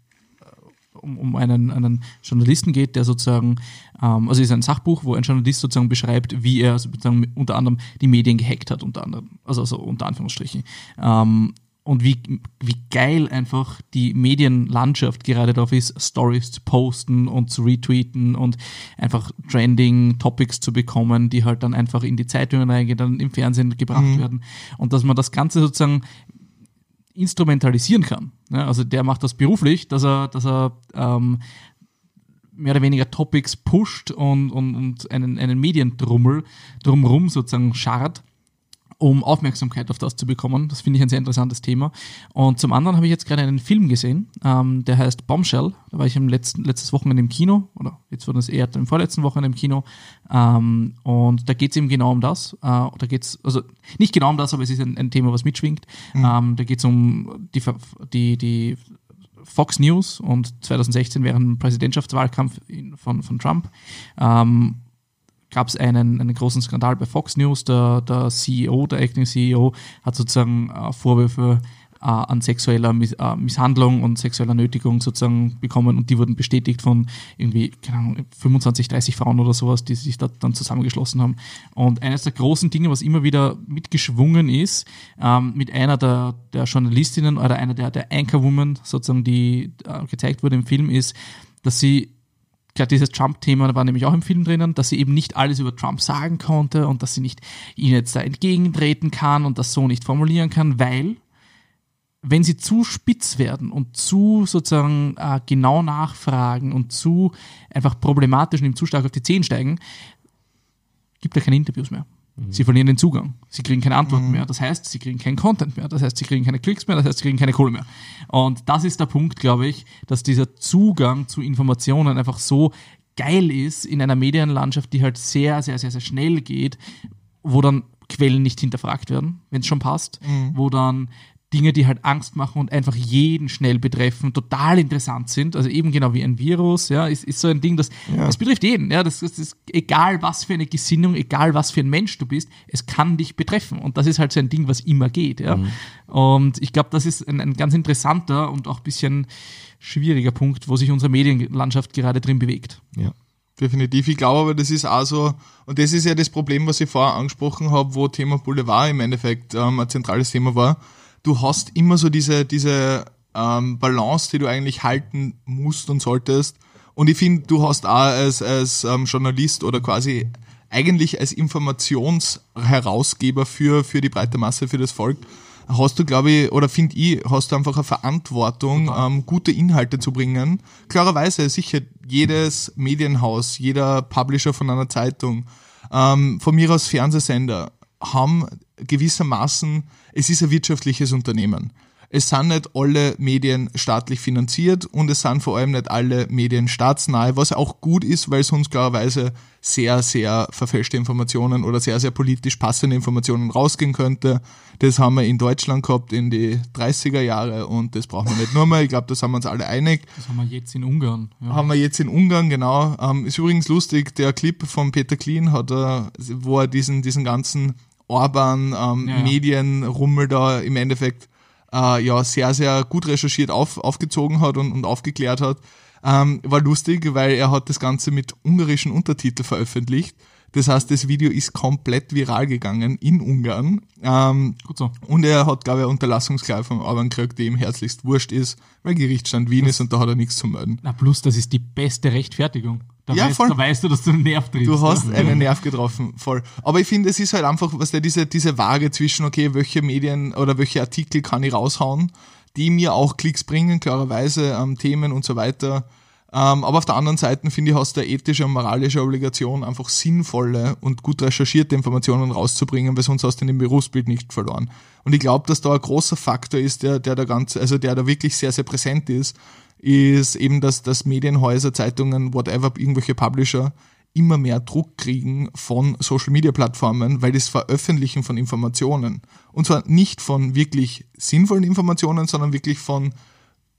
um, um einen, einen Journalisten geht, der sozusagen, ähm, also es ist ein Sachbuch, wo ein Journalist sozusagen beschreibt, wie er sozusagen unter anderem die Medien gehackt hat, unter anderem, also, also unter Anführungsstrichen. Ähm, und wie, wie geil einfach die Medienlandschaft gerade darauf ist, Stories zu posten und zu retweeten und einfach trending Topics zu bekommen, die halt dann einfach in die Zeitungen reingehen, dann im Fernsehen gebracht werden. Und dass man das Ganze sozusagen instrumentalisieren kann. Ja, also der macht das beruflich, dass er, dass er ähm, mehr oder weniger Topics pusht und, und, und einen, einen Mediendrummel drumrum sozusagen scharrt, um Aufmerksamkeit auf das zu bekommen. Das finde ich ein sehr interessantes Thema. Und zum anderen habe ich jetzt gerade einen Film gesehen, ähm, der heißt Bombshell. Da war ich im letzten, letztes Wochenende im Kino, oder jetzt wurde es eher im vorletzten Wochenende im Kino. Ähm, und da geht es eben genau um das. Äh, da geht es, also nicht genau um das, aber es ist ein, ein Thema, was mitschwingt. Ähm, da geht es um die, die, die Fox News und 2016 während dem Präsidentschaftswahlkampf von, von Trump ähm, gab es einen, einen großen Skandal bei Fox News. Der, der CEO, der Acting CEO, hat sozusagen äh, Vorwürfe äh, an sexueller Miss, äh, Misshandlung und sexueller Nötigung sozusagen bekommen und die wurden bestätigt von irgendwie, keine Ahnung, 25, 30 Frauen oder sowas, die sich da dann zusammengeschlossen haben. Und eines der großen Dinge, was immer wieder mitgeschwungen ist, ähm, mit einer der, der Journalistinnen oder einer der, der Anchorwoman sozusagen, die äh, gezeigt wurde im Film, ist, dass sie gerade dieses Trump-Thema war nämlich auch im Film drinnen, dass sie eben nicht alles über Trump sagen konnte und dass sie nicht ihm jetzt da entgegentreten kann und das so nicht formulieren kann, weil wenn sie zu spitz werden und zu sozusagen äh, genau nachfragen und zu einfach problematisch und ihm zu stark auf die Zehen steigen, gibt er keine Interviews mehr. Sie verlieren den Zugang. Sie kriegen keine Antworten mehr. Das heißt, sie kriegen keinen Content mehr. Das heißt, sie kriegen keine Klicks mehr. Das heißt, sie kriegen keine Kohle mehr. Und das ist der Punkt, glaube ich, dass dieser Zugang zu Informationen einfach so geil ist in einer Medienlandschaft, die halt sehr, sehr, sehr, sehr schnell geht, wo dann Quellen nicht hinterfragt werden, wenn es schon passt, wo dann Dinge, die halt Angst machen und einfach jeden schnell betreffen, total interessant sind. Also eben genau wie ein Virus, ja, ist, ist so ein Ding, das, das betrifft jeden. Ja, das, das ist egal, was für eine Gesinnung, egal, was für ein Mensch du bist, es kann dich betreffen. Und das ist halt so ein Ding, was immer geht. Ja. Und ich glaube, das ist ein, ein ganz interessanter und auch ein bisschen schwieriger Punkt, wo sich unsere Medienlandschaft gerade drin bewegt. Ja. Definitiv. Ich glaube aber, das ist auch so, und das ist ja das Problem, was ich vorher angesprochen habe, wo Thema Boulevard im Endeffekt ähm, ein zentrales Thema war. Du hast immer so diese, diese ähm, Balance, die du eigentlich halten musst und solltest. Und ich finde, du hast auch als, als ähm, Journalist oder quasi eigentlich als Informationsherausgeber für, für die breite Masse, für das Volk, hast du, glaube ich, oder finde ich, hast du einfach eine Verantwortung, ähm, gute Inhalte zu bringen. Klarerweise, sicher, jedes Medienhaus, jeder Publisher von einer Zeitung, ähm, von mir aus Fernsehsender, haben gewissermaßen, es ist ein wirtschaftliches Unternehmen. Es sind nicht alle Medien staatlich finanziert und es sind vor allem nicht alle Medien staatsnahe, was auch gut ist, weil es uns klarerweise sehr, sehr verfälschte Informationen oder sehr, sehr politisch passende Informationen rausgehen könnte. Das haben wir in Deutschland gehabt in die 30er Jahre und das brauchen wir nicht nur mehr. Ich glaube, da sind wir uns alle einig. Das haben wir jetzt in Ungarn. Ja. Haben wir jetzt in Ungarn, genau. Ähm, ist übrigens lustig, der Clip von Peter Klein hat er, wo er diesen, diesen ganzen Orban ähm, Ja, ja. Medienrummel da im Endeffekt äh, ja sehr, sehr gut recherchiert auf, aufgezogen hat und, und aufgeklärt hat. Ähm, war lustig, weil er hat das Ganze mit ungarischen Untertiteln veröffentlicht. Das heißt, das Video ist komplett viral gegangen in Ungarn. Ähm, Gut so. und er hat, glaube ich, Unterlassungsklage vom Orban gekriegt, die ihm herzlichst wurscht ist, weil Gerichtsstand Wien ist und da hat er nichts zu melden. Na plus, das ist die beste Rechtfertigung. Da, Ja, weißt, voll. da weißt du, dass du einen Nerv triffst. Du hast ja. einen Nerv getroffen, voll. Aber ich finde, es ist halt einfach, was der diese, diese Waage zwischen, okay, welche Medien oder welche Artikel kann ich raushauen, die mir auch Klicks bringen, klarerweise, ähm, Themen und so weiter. Ähm, aber auf der anderen Seite, finde ich, hast du eine ethische und moralische Obligation, einfach sinnvolle und gut recherchierte Informationen rauszubringen, weil sonst hast du den Berufsbild nicht verloren. Und ich glaube, dass da ein großer Faktor ist, der, der da ganz, also der da wirklich sehr, sehr präsent ist, ist eben, dass, dass Medienhäuser, Zeitungen, whatever, irgendwelche Publisher immer mehr Druck kriegen von Social Media Plattformen, weil das Veröffentlichen von Informationen, und zwar nicht von wirklich sinnvollen Informationen, sondern wirklich von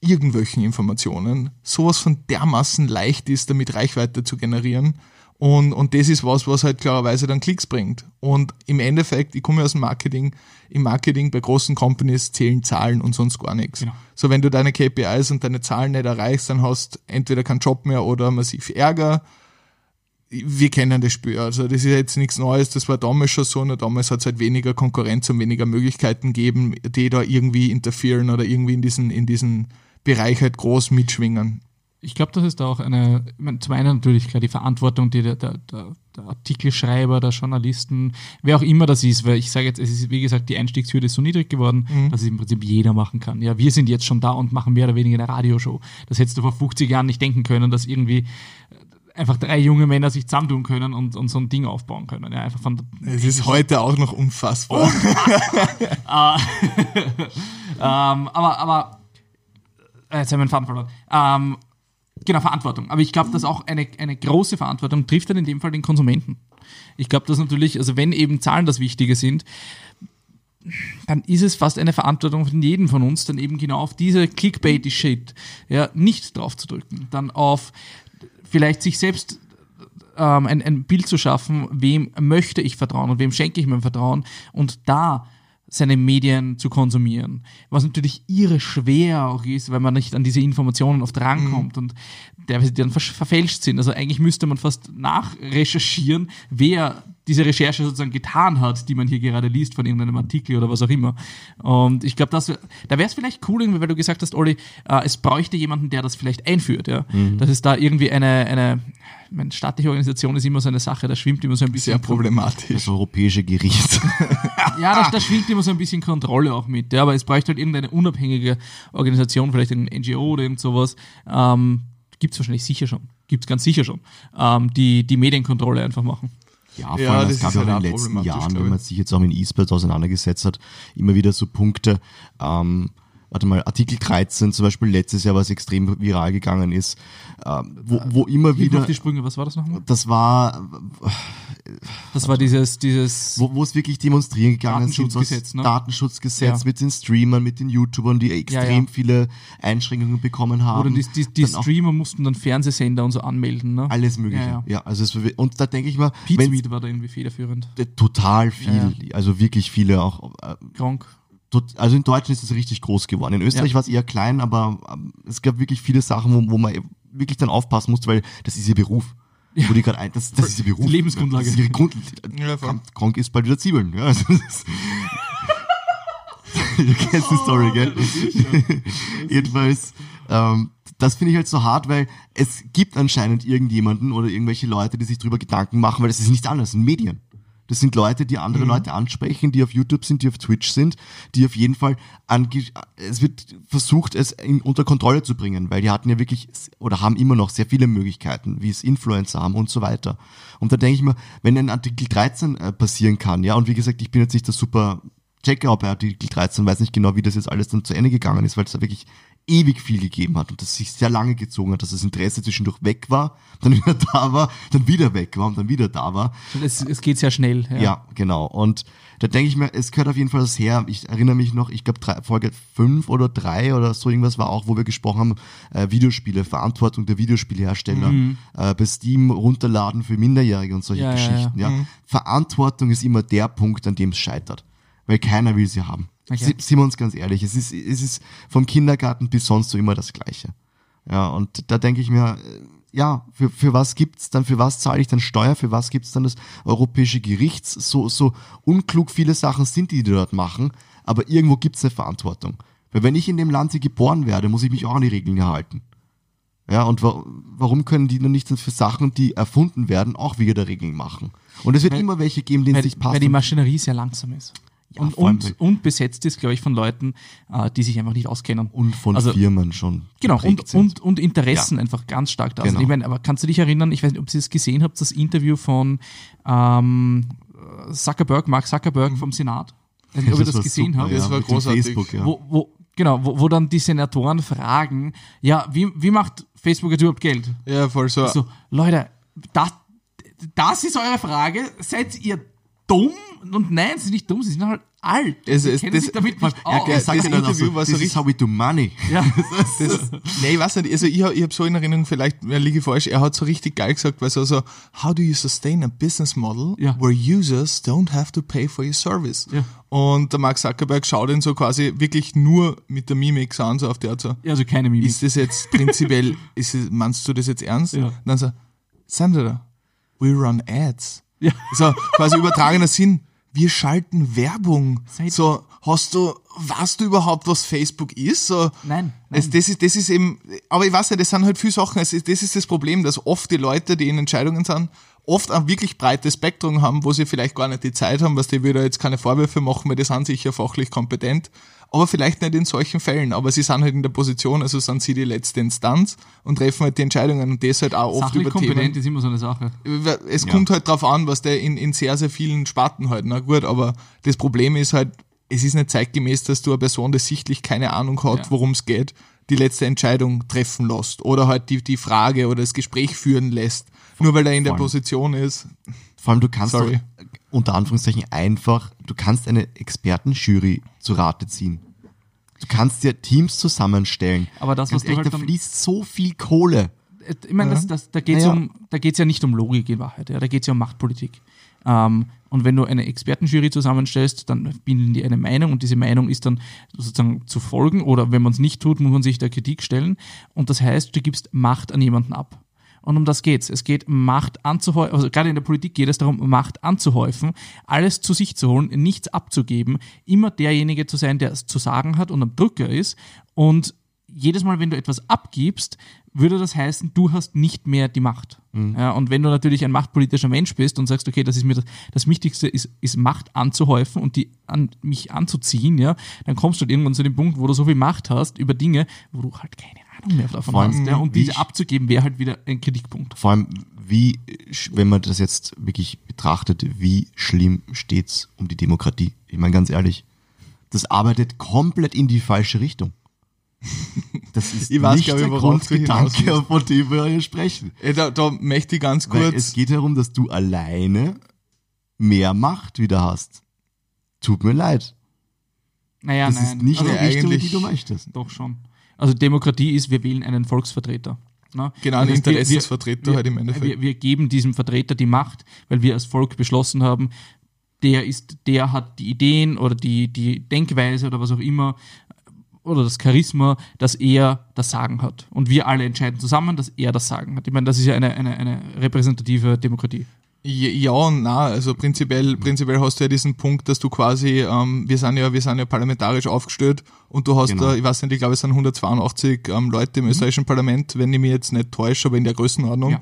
irgendwelchen Informationen, sowas von dermaßen leicht ist, damit Reichweite zu generieren. Und, und das ist was, was halt klarerweise dann Klicks bringt. Und im Endeffekt, ich komme ja aus dem Marketing, im Marketing bei großen Companies zählen Zahlen und sonst gar nichts. Genau. So, wenn du deine KPIs und deine Zahlen nicht erreichst, dann hast entweder keinen Job mehr oder massiv Ärger. Wir kennen das Spiel. Also das ist jetzt nichts Neues, das war damals schon so. Nur damals hat es halt weniger Konkurrenz und weniger Möglichkeiten gegeben, die da irgendwie interferieren oder irgendwie in diesen, in diesen Bereich halt groß mitschwingen. Ich glaube, das ist da auch eine, ich meine, zum einen natürlich klar die Verantwortung, die der, der, der, der Artikelschreiber, der Journalisten, wer auch immer das ist, weil ich sage jetzt, es ist wie gesagt, die Einstiegshürde ist so niedrig geworden, dass es im Prinzip jeder machen kann. Ja, wir sind jetzt schon da und machen mehr oder weniger eine Radioshow. Das hättest du vor 50 Jahren nicht denken können, dass irgendwie äh, einfach drei junge Männer sich zusammentun können und, und so ein Ding aufbauen können. Ja, einfach von Es ist heute auch noch unfassbar. Ähm, aber, aber, äh, jetzt haben wir den Faden verloren. Ähm, genau, Verantwortung. Aber ich glaube, dass auch eine, eine große Verantwortung trifft dann in dem Fall den Konsumenten. Ich glaube, dass natürlich, also wenn eben Zahlen das Wichtige sind, dann ist es fast eine Verantwortung von jedem von uns, dann eben genau auf diese clickbaity Shit ja, nicht drauf zu drücken. Dann auf vielleicht sich selbst ähm, ein, ein Bild zu schaffen, wem möchte ich vertrauen und wem schenke ich mein Vertrauen und da seine Medien zu konsumieren. Was natürlich irre schwer auch ist, weil man nicht an diese Informationen oft rankommt und teilweise die dann ver verfälscht sind. Also eigentlich müsste man fast nachrecherchieren, wer diese Recherche sozusagen getan hat, die man hier gerade liest von irgendeinem Artikel oder was auch immer. Und ich glaube, das da wäre es vielleicht cool, weil du gesagt hast, Olli, äh, es bräuchte jemanden, der das vielleicht einführt. Ja? Dass es da irgendwie eine, eine meine, staatliche Organisation ist immer so eine Sache, da schwimmt immer so ein bisschen Sehr problematisch. Das europäische Gericht. ja, da, da schwingt immer so ein bisschen Kontrolle auch mit, ja, aber es bräuchte halt irgendeine unabhängige Organisation, vielleicht ein NGO oder irgend sowas. Ähm, Gibt es wahrscheinlich sicher schon, gibt es ganz sicher schon, ähm, die die Medienkontrolle einfach machen. Ja, vor Ja, allem, das es gab ja auch halt in den letzten Jahren, wenn man sich jetzt auch mit E-Sports auseinandergesetzt hat, immer wieder so Punkte, ähm, warte mal, Artikel 13 zum Beispiel letztes Jahr, was extrem viral gegangen ist, ähm, wo, wo immer Hilf mir wieder, auf die Sprünge, was war das nochmal? das war, Das war dieses, dieses wo, wo es wirklich demonstrieren gegangen sind, Datenschutzgesetz, ne? Datenschutzgesetz Ja. mit den Streamern, mit den YouTubern, die extrem ja. viele Einschränkungen bekommen haben. Oder die, die, die Streamer mussten dann Fernsehsender und so anmelden, ne? alles mögliche. Ja, Ja, ja. also es, und da denke ich mal, Smith war da irgendwie federführend. total viel, also wirklich viele auch äh, Krank. Tot- also in Deutschland ist es richtig groß geworden. In Österreich Ja. war es eher klein, aber ähm, es gab wirklich viele Sachen, wo, wo man wirklich dann aufpassen musste, weil das ist ihr Beruf. Wo die gerade ein, das, das ist ihr Beruf. Die Lebensgrundlage. Das ist ihre Grund. Ja, Krank ist bald wieder Zwiebeln. Ja, also das du kennst die Story, gell? Jedenfalls, ähm, das finde ich halt so hart, weil es gibt anscheinend irgendjemanden oder irgendwelche Leute, die sich drüber Gedanken machen, weil das ist nichts anderes, das sind Medien. Das sind Leute, die andere Leute ansprechen, die auf YouTube sind, die auf Twitch sind, die auf jeden Fall ange es wird versucht, es in, unter Kontrolle zu bringen, weil die hatten ja wirklich oder haben immer noch sehr viele Möglichkeiten, wie es Influencer haben und so weiter. Und da denke ich mir, wenn ein Artikel 13 äh, passieren kann, ja, und wie gesagt, ich bin jetzt nicht der super Checker bei Artikel 13, weiß nicht genau, wie das jetzt alles dann zu Ende gegangen ist, weil es da wirklich ewig viel gegeben hat und das sich sehr lange gezogen hat, dass das Interesse zwischendurch weg war, dann wieder da war, dann wieder weg war und dann wieder da war. Es, es geht sehr schnell. Ja. Ja, genau. Und da denke ich mir, es gehört auf jeden Fall das her. Ich erinnere mich noch, ich glaube Folge fünf oder drei oder so irgendwas war auch, wo wir gesprochen haben, äh, Videospiele, Verantwortung der Videospielhersteller, äh, bei Steam runterladen für Minderjährige und solche Ja, ja, ja. Geschichten. Ja, Verantwortung ist immer der Punkt, an dem es scheitert. Weil keiner will sie haben. Okay. Sind wir uns ganz ehrlich, es ist, es ist vom Kindergarten bis sonst so immer das Gleiche. Ja, und da denke ich mir, äh, ja, für, für was gibt's dann, für was zahle ich dann Steuer, für was gibt's dann das Europäische Gerichts, so, so unklug viele Sachen sind, die die dort machen, aber irgendwo gibt's eine Verantwortung. Weil wenn ich in dem Land hier geboren werde, muss ich mich auch an die Regeln halten. Ja, und wa warum können die dann nicht für Sachen, die erfunden werden, auch wieder Regeln machen? Und es wird Weil- immer welche geben, denen es nicht passt. weil die Maschinerie sehr langsam ist. Und, allem, weil- und, und besetzt ist, glaube ich, von Leuten, äh, die sich einfach nicht auskennen. und von also, Firmen schon. Genau, und, und, und Interessen einfach ganz stark da sind. Genau. Ich meine, aber kannst du dich erinnern, ich weiß nicht, ob Sie es gesehen habt, das Interview von ähm, Zuckerberg, Mark Zuckerberg vom Senat? Ich weiß nicht, ob ihr das war gesehen habt. ja, Das war großartig. Facebook, ja. Wo, wo, genau, wo, wo dann die Senatoren fragen, ja, wie, wie macht Facebook jetzt überhaupt Geld? Ja, voll so. So, Leute, das, das ist eure Frage. Seid ihr dumm? Und nein, sie sind nicht dumm, sie sind halt alt. Es- es- das- damit nicht ja, aus. er sagt das ja dann auch Interview so, war so richtig- how we do money. ja. Das, nee, ich weiß nicht, also ich habe ich hab so in Erinnerung, vielleicht liege ich falsch, er hat so richtig geil gesagt, weil so, so, how do you sustain a business model Ja. where users don't have to pay for your service? Ja. Und der Mark Zuckerberg schaut ihn so quasi wirklich nur mit der Mimik an, so auf der Art so, Ja, also keine Mimik. ist das jetzt prinzipiell, ist meinst du das jetzt ernst? Ja. Und dann so, Sandra, we run ads. Ja. So, quasi übertragener Sinn. Wir schalten Werbung. Seid- so, hast du, weißt du überhaupt, was Facebook ist? So, Nein, Das, nein. das, ist, das ist eben, aber ich weiß ja, das sind halt viele Sachen. Es ist, das ist das Problem, dass oft die Leute, die in Entscheidungen sind, oft ein wirklich breites Spektrum haben, wo sie vielleicht gar nicht die Zeit haben, was die da jetzt keine Vorwürfe machen, weil die sind sicher fachlich kompetent, aber vielleicht nicht in solchen Fällen. Aber sie sind halt in der Position, also sind sie die letzte Instanz und treffen halt die Entscheidungen und das halt auch oft Sachlich über kompetent Themen. ist immer so eine Sache. Es kommt halt drauf an, was der in, in sehr, sehr vielen Sparten halt, na gut, aber das Problem ist halt, es ist nicht zeitgemäß, dass du eine Person, die sichtlich keine Ahnung hat, Ja. worum es geht, die letzte Entscheidung treffen lässt oder halt die, die Frage oder das Gespräch führen lässt, nur weil er in der. Position ist. Vor allem, du kannst Sorry. doch unter Anführungszeichen einfach, du kannst eine Expertenjury zu Rate ziehen. Du kannst dir Teams zusammenstellen. Aber das, Ganz was du ehrlich, halt da fließt so viel Kohle. Äh, Ich meine, das, das, da geht es Naja. um, da geht's ja nicht um Logik in Wahrheit, ja, da geht es ja um Machtpolitik. Ähm, und wenn du eine Expertenjury zusammenstellst, dann bilden die eine Meinung und diese Meinung ist dann sozusagen zu folgen oder wenn man es nicht tut, muss man sich der Kritik stellen. Und das heißt, du gibst Macht an jemanden ab. Und um das geht's. Es geht Macht anzuhäufen, also gerade in der Politik geht es darum, Macht anzuhäufen, alles zu sich zu holen, nichts abzugeben, immer derjenige zu sein, der es zu sagen hat und am Drücker ist. Und jedes Mal, wenn du etwas abgibst, würde das heißen, du hast nicht mehr die Macht. Ja, und wenn du natürlich ein machtpolitischer Mensch bist und sagst, okay, das ist mir das, das Wichtigste ist, ist Macht anzuhäufen und die an mich anzuziehen, ja, dann kommst du halt irgendwann zu dem Punkt, wo du so viel Macht hast über Dinge, wo du halt keine Ahnung mehr davon allem, hast. Ja, und diese abzugeben, wäre halt wieder ein Kritikpunkt. Vor allem, wie, wenn man das jetzt wirklich betrachtet, wie schlimm steht's um die Demokratie? Ich meine, ganz ehrlich, das arbeitet komplett in die falsche Richtung. Das ist Ich weiß, nicht glaub ich, der Grundgedanke, von dem wir hier sprechen. Äh, Da, da möchte ich ganz Weil kurz. es geht darum, dass du alleine mehr Macht wieder hast. Tut mir leid. Naja, Das nein. ist nicht also, die Richtung, die du möchtest. Doch schon. Also Demokratie ist, wir wählen einen Volksvertreter. Ne? Genau, wir- Interessensvertreter wir, halt im Endeffekt. Wir, wir geben diesem Vertreter die Macht, weil wir als Volk beschlossen haben, der ist, der hat die Ideen oder die, die Denkweise oder was auch immer oder das Charisma, dass er das Sagen hat. Und wir alle entscheiden zusammen, dass er das Sagen hat. Ich meine, das ist ja eine, eine, eine repräsentative Demokratie. Ja ja und nein, also prinzipiell, prinzipiell hast du ja diesen Punkt, dass du quasi, ähm, wir sind ja, wir sind ja parlamentarisch aufgestellt und du hast Genau. da, ich weiß nicht, ich glaube es sind 182 ähm, Leute im österreichischen Parlament, wenn ich mich jetzt nicht täusche, aber in der Größenordnung.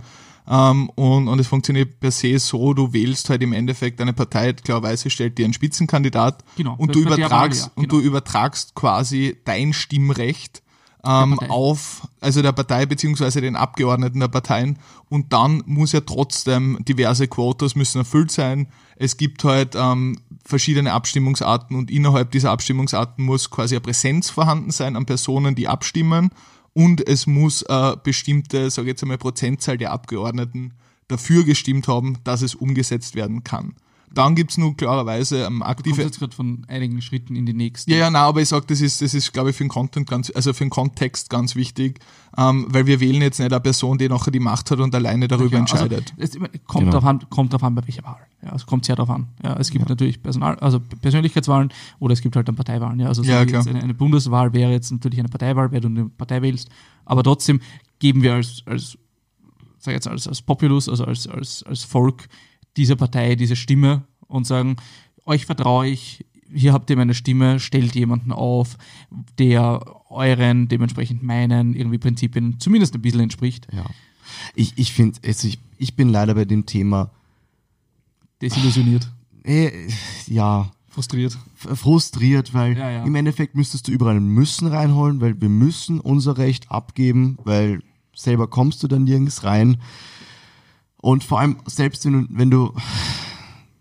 Ähm, und, und es funktioniert per se so, du wählst halt im Endeffekt eine Partei, klarerweise stellt dir einen Spitzenkandidat Genau, und du übertragst, Wahl, ja, und genau. du übertragst quasi dein Stimmrecht ähm, auf, also der Partei beziehungsweise den Abgeordneten der Parteien und dann muss ja trotzdem diverse Quotas müssen erfüllt sein. Es gibt halt ähm, verschiedene Abstimmungsarten und innerhalb dieser Abstimmungsarten muss quasi eine Präsenz vorhanden sein an Personen, die abstimmen und es muss äh, bestimmte, sage ich jetzt einmal, Prozentzahl der Abgeordneten dafür gestimmt haben, dass es umgesetzt werden kann. Dann gibt's nur klarerweise ähm, Du kommst aktive jetzt gerade von einigen Schritten in die nächsten. ja, ja, nein, aber ich sag, das ist, das ist, glaube ich, für den Content ganz, also für den Kontext ganz wichtig, ähm, weil wir wählen jetzt nicht eine Person, die nachher die Macht hat und alleine darüber Ja, entscheidet. Also, es kommt, Genau. drauf an, kommt drauf an, bei welcher Wahl. Ja, es kommt sehr darauf an. Ja, es gibt natürlich Personal, also Persönlichkeitswahlen oder es gibt halt dann Parteiwahlen. Ja, also so Ja, klar. jetzt eine, eine Bundeswahl wäre jetzt natürlich eine Parteiwahl, wer du eine Partei wählst. Aber trotzdem geben wir als, als sag ich jetzt als, als Populus, also als, als, als Volk dieser Partei diese Stimme und sagen, euch vertraue ich, hier habt ihr meine Stimme, stellt jemanden auf, der euren, dementsprechend meinen, irgendwie Prinzipien zumindest ein bisschen entspricht. Ja. Ich, ich finde, also ich, ich bin leider bei dem Thema, Desillusioniert, äh, ja, frustriert. frustriert, weil Ja, ja. im Endeffekt müsstest du überall ein Müssen reinholen, weil wir müssen unser Recht abgeben, weil selber kommst du dann nirgends rein. Und vor allem, selbst wenn du, wenn du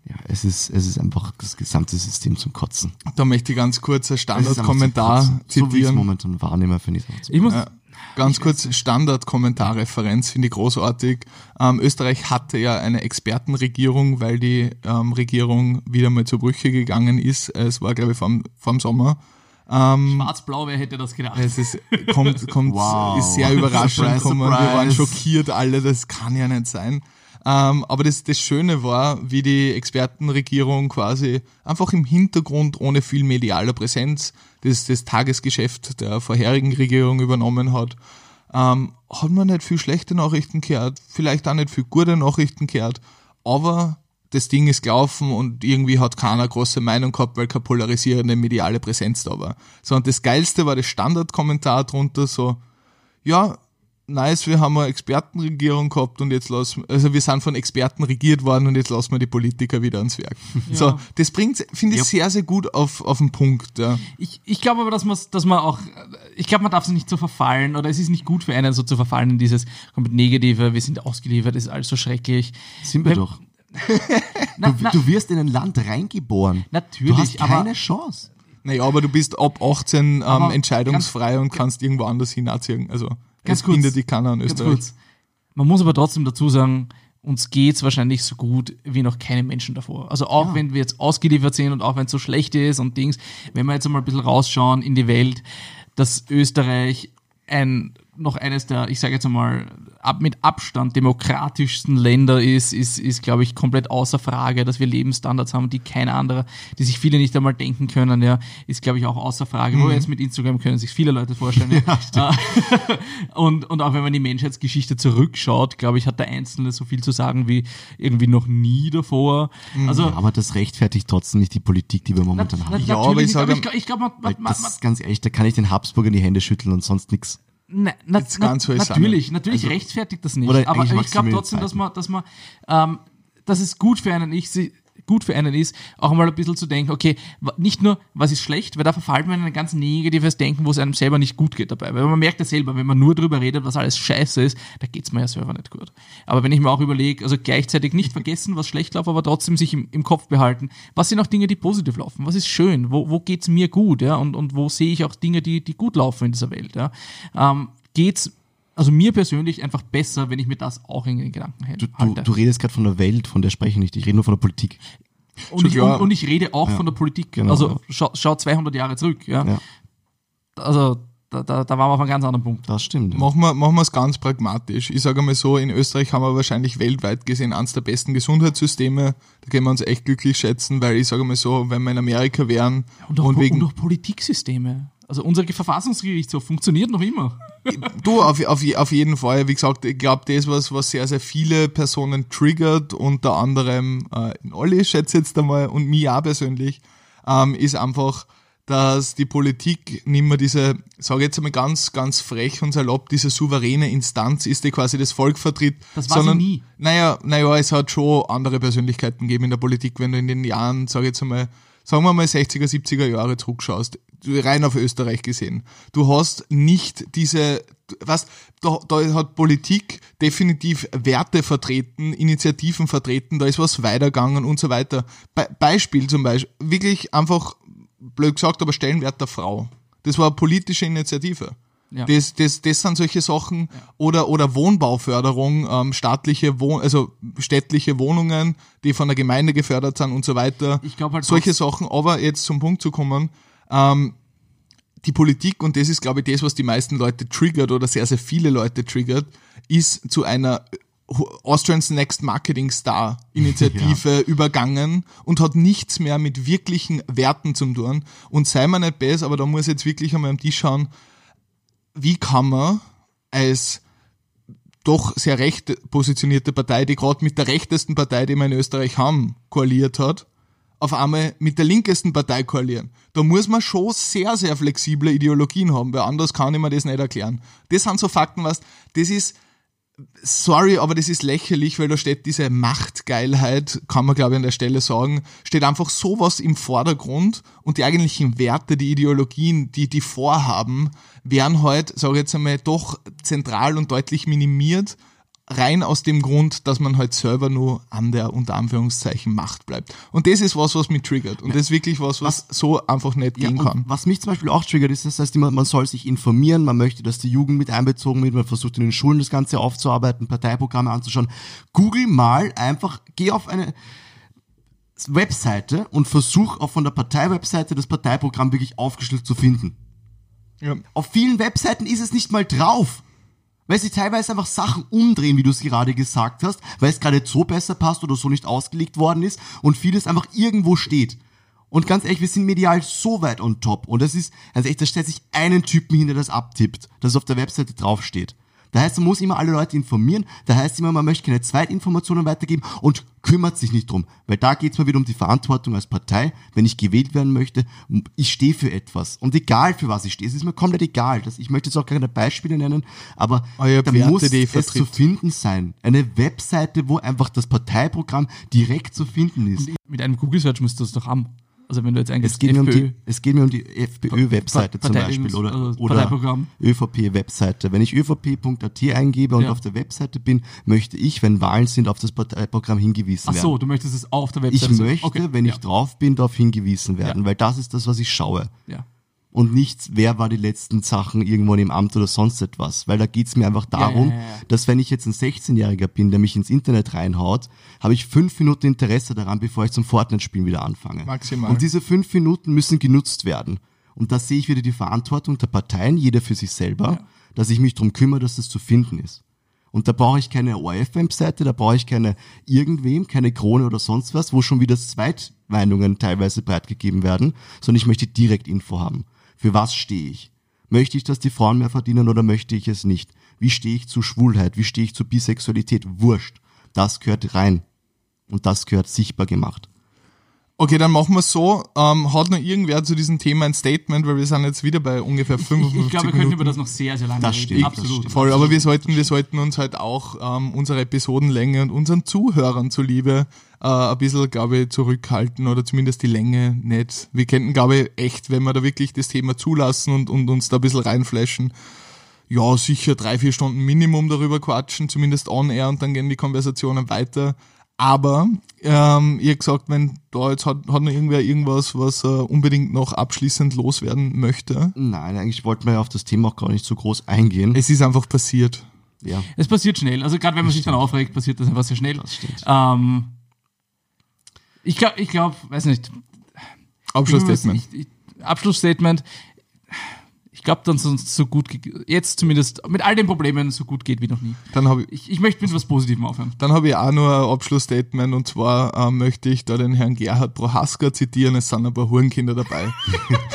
ja, es ist, es ist einfach das gesamte System zum Kotzen. Da möchte ich ganz kurz ein Standardkommentar Kotzen. So wie ich es zitieren. momentan wahrnehme, finde ich es Ich muss, Ja, ganz kurz Standardkommentarreferenz, finde ich großartig. Ähm, Österreich hatte ja eine Expertenregierung, weil die ähm, Regierung wieder mal zur Brüche gegangen ist. Es war, glaube ich, vom, vom Sommer. Ähm, Schwarz-Blau, wer hätte das gedacht? Es ist, kommt, kommt, Wow. ist sehr überraschend Surprise, gekommen. Wir waren surprise. schockiert alle, das kann ja nicht sein. Ähm, aber das, das Schöne war, wie die Expertenregierung quasi einfach im Hintergrund ohne viel medialer Präsenz das, das Tagesgeschäft der vorherigen Regierung übernommen hat. Ähm, hat man nicht viel schlechte Nachrichten gehört, vielleicht auch nicht viel gute Nachrichten gehört, aber das Ding ist gelaufen und irgendwie hat keiner große Meinung gehabt, weil keine polarisierende mediale Präsenz da war. So, und das Geilste war das Standardkommentar drunter so, ja, nice, wir haben eine Expertenregierung gehabt und jetzt lassen, also wir sind von Experten regiert worden und jetzt lassen wir die Politiker wieder ans Werk. So, das bringt, finde ich, Ja. sehr, sehr gut auf, auf den Punkt. Ja. Ich, ich glaube aber, dass man, dass man auch, ich glaube, man darf sich nicht so verfallen oder es ist nicht gut für einen, so zu verfallen in dieses komplett Negative, wir sind ausgeliefert, es ist alles so schrecklich. Sind wir Wenn- doch. Na, Du, na, du wirst in ein Land reingeboren. Natürlich, Du hast aber- keine Chance. Naja, aber du bist ab 18 ähm, Aber entscheidungsfrei und kannst irgendwo anders hinziehen. Also, Ganz es kurz, bindet die keiner an ganz Österreich. kurz. Man muss aber trotzdem dazu sagen, uns geht's wahrscheinlich so gut wie noch keinem Menschen davor. Also auch wenn wir jetzt ausgeliefert sind und auch wenn es so schlecht ist und Dings, wenn wir jetzt einmal ein bisschen rausschauen in die Welt, dass Österreich ein noch eines der, ich sage jetzt einmal, ab, mit Abstand demokratischsten Länder ist, ist, ist glaube ich, komplett außer Frage, dass wir Lebensstandards haben, die kein anderer, die sich viele nicht einmal denken können, ja, ist, glaube ich, auch außer Frage. Wo jetzt mit Instagram können sich viele Leute vorstellen. ja, und, und auch wenn man die Menschheitsgeschichte zurückschaut, glaube ich, hat der Einzelne so viel zu sagen wie irgendwie noch nie davor. Also, Aber das rechtfertigt trotzdem nicht die Politik, die wir na, momentan na, haben. Ja, natürlich aber ich sage- ich, glaub- ich glaube, man, Weil man, man, das ist ganz ehrlich, da kann ich den Habsburger in die Hände schütteln und sonst nix. Na, na, ganz na, ist natürlich, natürlich rechtfertigt das nicht. Aber ich glaube trotzdem, dass man, dass man, ähm, dass es gut für einen ich, sie- gut für einen ist, auch mal ein bisschen zu denken, okay, nicht nur, was ist schlecht, weil da verfällt man in ein ganz negatives Denken, wo es einem selber nicht gut geht dabei. Weil man merkt ja selber, wenn man nur drüber redet, was alles scheiße ist, da geht's mir ja selber nicht gut. Aber wenn ich mir auch überlege, also gleichzeitig nicht vergessen, was schlecht läuft, aber trotzdem sich im, im Kopf behalten, was sind auch Dinge, die positiv laufen? Was ist schön? Wo, wo geht's mir gut? Ja? Und, und wo sehe ich auch Dinge, die, die gut laufen in dieser Welt? Ja? Ähm, geht's also mir persönlich einfach besser, wenn ich mir das auch in den Gedanken hält- Du, du, du redest gerade von der Welt, von der spreche ich nicht. Ich rede nur von der Politik. und, ich, und, und ich rede auch von der Politik. genau. also schau, schau 200 Jahre zurück. Ja? Ja. Also da, da, da waren wir auf einem ganz anderen Punkt. Das stimmt. Machen wir, machen wir es ganz pragmatisch. Ich sage mal so, in Österreich haben wir wahrscheinlich weltweit gesehen eines der besten Gesundheitssysteme. Da können wir uns echt glücklich schätzen, weil ich sage mal so, wenn wir in Amerika wären Und auch, und wegen und auch Politiksysteme. Also unser Verfassungsgerichtshof funktioniert noch immer. Du, auf, auf, auf jeden Fall. Wie gesagt, ich glaube, das ist was, was sehr, sehr viele Personen triggert, unter anderem äh, Olli, schätze jetzt einmal, und mich auch persönlich, ähm, ist einfach, dass die Politik nicht mehr diese, sage jetzt einmal ganz, ganz frech und salopp, diese souveräne Instanz ist, die quasi das Volk vertritt. Das war sie sondern, nie. Naja, naja, es hat schon andere Persönlichkeiten gegeben in der Politik, wenn du in den Jahren, sage jetzt einmal, sagen wir mal 60er, 70er Jahre zurückschaust, rein auf Österreich gesehen. Du hast nicht diese, was, da, da hat Politik definitiv Werte vertreten, Initiativen vertreten, da ist was weitergegangen und so weiter. Be Beispiel zum Beispiel, wirklich einfach, blöd gesagt, aber Stellenwert der Frau. Das war eine politische Initiative. Ja. Das, das, das sind solche Sachen oder, oder Wohnbauförderung, ähm, staatliche Wohn also städtliche Wohnungen, die von der Gemeinde gefördert sind und so weiter. Ich glaub halt solche Sachen. Aber jetzt zum Punkt zu kommen, ähm, die Politik, und das ist, glaube ich, das, was die meisten Leute triggert oder sehr, sehr viele Leute triggert, ist zu einer Austrians Next Marketing Star Initiative übergangen und hat nichts mehr mit wirklichen Werten zu tun. Und sei mir nicht besser, aber da muss ich jetzt wirklich einmal am Tisch schauen, wie kann man als doch sehr recht positionierte Partei, die gerade mit der rechtesten Partei, die wir in Österreich haben, koaliert hat, auf einmal mit der linkesten Partei koalieren. Da muss man schon sehr, sehr flexible Ideologien haben, weil anders kann ich mir das nicht erklären. Das sind so Fakten, was, das ist, sorry, aber das ist lächerlich, weil da steht diese Machtgeilheit, kann man glaube ich an der Stelle sagen, steht einfach sowas im Vordergrund und die eigentlichen Werte, die Ideologien, die die vorhaben, werden halt, sage ich jetzt einmal, doch zentral und deutlich minimiert, rein aus dem Grund, dass man halt selber nur an der unter Anführungszeichen Macht bleibt. Und das ist was, was mich triggert. Und das ist wirklich was, was so einfach nicht Ja, gehen kann. Was mich zum Beispiel auch triggert, ist, das heißt immer, man soll sich informieren, man möchte, dass die Jugend mit einbezogen wird, man versucht in den Schulen das Ganze aufzuarbeiten, Parteiprogramme anzuschauen. Google mal einfach, geh auf eine Webseite und versuch auch von der Parteiwebseite das Parteiprogramm wirklich aufgeschlüsselt zu finden. Ja. Auf vielen Webseiten ist es nicht mal drauf. Weil sie teilweise einfach Sachen umdrehen, wie du es gerade gesagt hast, weil es gerade so besser passt oder so nicht ausgelegt worden ist und vieles einfach irgendwo steht. Und ganz ehrlich, wir sind medial so weit on top. Und das ist, also echt, da stellt sich einen Typen hin, der das abtippt, dass es auf der Webseite draufsteht. Da heißt, man muss immer alle Leute informieren. Da heißt immer, man möchte keine Zweitinformationen weitergeben und kümmert sich nicht drum. Weil da geht es mal wieder um die Verantwortung als Partei. Wenn ich gewählt werden möchte, ich stehe für etwas. Und egal für was ich stehe, es ist mir komplett egal. Das, ich möchte jetzt auch keine Beispiele nennen, aber Euer da Werte, muss die ihr es zu finden sein. Eine Webseite, wo einfach das Parteiprogramm direkt zu finden ist. Mit einem Google-Search musst du das doch haben. Also wenn du jetzt eigentlich Es geht, mir um die, es geht mir um die FPÖ-Webseite zum Beispiel oder, also oder. ÖVP-Webseite. Wenn ich övp.at eingebe und Ja. auf der Webseite bin, möchte ich, wenn Wahlen sind, auf das Parteiprogramm hingewiesen Ach werden. so, du möchtest es auf der ich Webseite sehen. möchte, Okay, wenn ja. ich drauf bin, darauf hingewiesen werden, Ja. weil das ist das, was ich schaue. Ja. Und nicht, wer war die letzten Sachen irgendwo im Amt oder sonst etwas. Weil da geht's mir einfach darum, ja, ja, ja. dass wenn ich jetzt ein 16-Jähriger bin, der mich ins Internet reinhaut, habe ich fünf Minuten Interesse daran, bevor ich zum Fortnite-Spielen wieder anfange. Maximal. Und diese fünf Minuten müssen genutzt werden. Und da sehe ich wieder die Verantwortung der Parteien, jeder für sich selber, dass ich mich drum kümmere, dass das zu finden ist. Und da brauche ich keine ORF-Webseite, da brauche ich keine irgendwem, keine Krone oder sonst was, wo schon wieder Zweitmeinungen teilweise breitgegeben werden, sondern ich möchte direkt Info haben. Für was stehe ich? Möchte ich, dass die Frauen mehr verdienen oder möchte ich es nicht? Wie stehe ich zu Schwulheit? Wie stehe ich zu Bisexualität? Wurscht. Das gehört rein. Und das gehört sichtbar gemacht. Okay, dann machen wir so. Ähm, hat noch irgendwer zu diesem Thema ein Statement, weil wir sind jetzt wieder bei ungefähr Ich, 55 ich glaube, wir Minuten. können über das noch sehr, sehr lange Das reden. stimmt, das Absolut. stimmt. Voll, aber wir sollten, wir sollten uns halt auch ähm, unsere Episodenlänge und unseren Zuhörern zuliebe äh, ein bisschen, glaube ich, zurückhalten oder zumindest die Länge nicht. Wir könnten, glaube ich, echt, wenn wir da wirklich das Thema zulassen und, und uns da ein bisschen reinflashen, ja, sicher drei, vier Stunden Minimum darüber quatschen, zumindest on air und dann gehen die Konversationen weiter. Aber ähm, ihr habt gesagt, wenn da jetzt hat, hat noch irgendwer irgendwas, was er unbedingt noch abschließend loswerden möchte. Nein, eigentlich wollten wir ja auf das Thema auch gar nicht so groß eingehen. Es ist einfach passiert. ja. Es passiert schnell. Also gerade wenn man sich dann aufregt, passiert das einfach sehr schnell. Das stimmt. Ähm, ich glaube, ich glaube, weiß nicht. Abschlussstatement. Ich, ich, Abschlussstatement. Ich glaube, dass uns so gut, jetzt zumindest mit all den Problemen so gut geht wie noch nie. Dann habe ich, Ich, ich möchte mit was Positivem aufhören. Dann habe ich auch nur ein Abschlussstatement und zwar äh, möchte ich da den Herrn Gerhard Prohaska zitieren, es sind ein paar Hurenkinder dabei.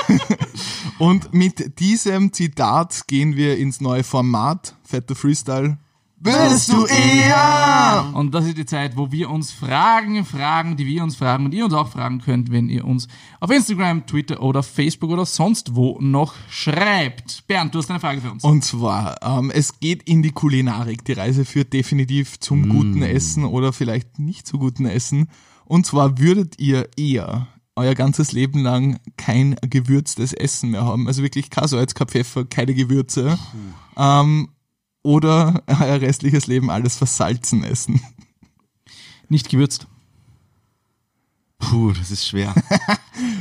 und mit diesem Zitat gehen wir ins neue Format, Fetter Freestyle. Willst du eher? Und das ist die Zeit, wo wir uns Fragen fragen, die wir uns fragen und ihr uns auch fragen könnt, wenn ihr uns auf Instagram, Twitter oder Facebook oder sonst wo noch schreibt. Bernd, du hast eine Frage für uns. Und zwar, ähm, es geht in die Kulinarik. Die Reise führt definitiv zum guten Essen oder vielleicht nicht so guten Essen. Und zwar würdet ihr eher euer ganzes Leben lang kein gewürztes Essen mehr haben. Also wirklich kein Salz, kein Pfeffer, keine Gewürze. Ähm, oder euer restliches Leben alles versalzen essen. Nicht gewürzt. Puh, das ist schwer.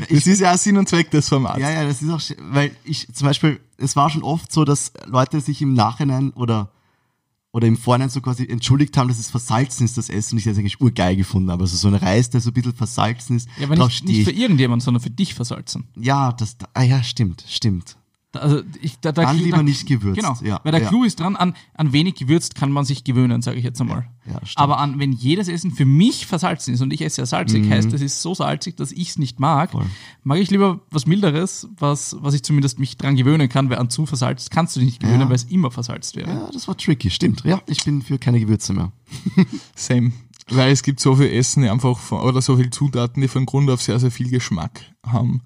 Das ist ja auch Sinn und Zweck des Formats. Ja, ja, das ist auch, sch- weil ich zum Beispiel, es war schon oft so, dass Leute sich im Nachhinein oder oder im Vorhinein so quasi entschuldigt haben, dass es versalzen ist, das Essen, und ich das eigentlich urgeil gefunden habe. Also so ein Reis, der so ein bisschen versalzen ist, Ja, aber nicht, nicht für ich. irgendjemanden, sondern für dich versalzen. Ja, das, ah ja, stimmt, stimmt. Also ich, da, da, Dann lieber da, nicht gewürzt, Genau, ja, weil der ja. Clou ist dran, an, an wenig gewürzt kann man sich gewöhnen, sage ich jetzt einmal. Ja. Aber an, wenn jedes Essen für mich versalzen ist und ich esse ja salzig, heißt, es ist so salzig, dass ich es nicht mag, Mhm. Voll. mag ich lieber was Milderes, was, was ich zumindest mich dran gewöhnen kann, weil an zu versalzt kannst du dich nicht gewöhnen, Ja. weil es immer versalzt wäre. Ja, das war tricky, stimmt. Ja, ich bin für keine Gewürze mehr. Same. Weil es gibt so viel Essen, die einfach von, oder so viele Zutaten, die von Grund auf sehr, sehr viel Geschmack haben,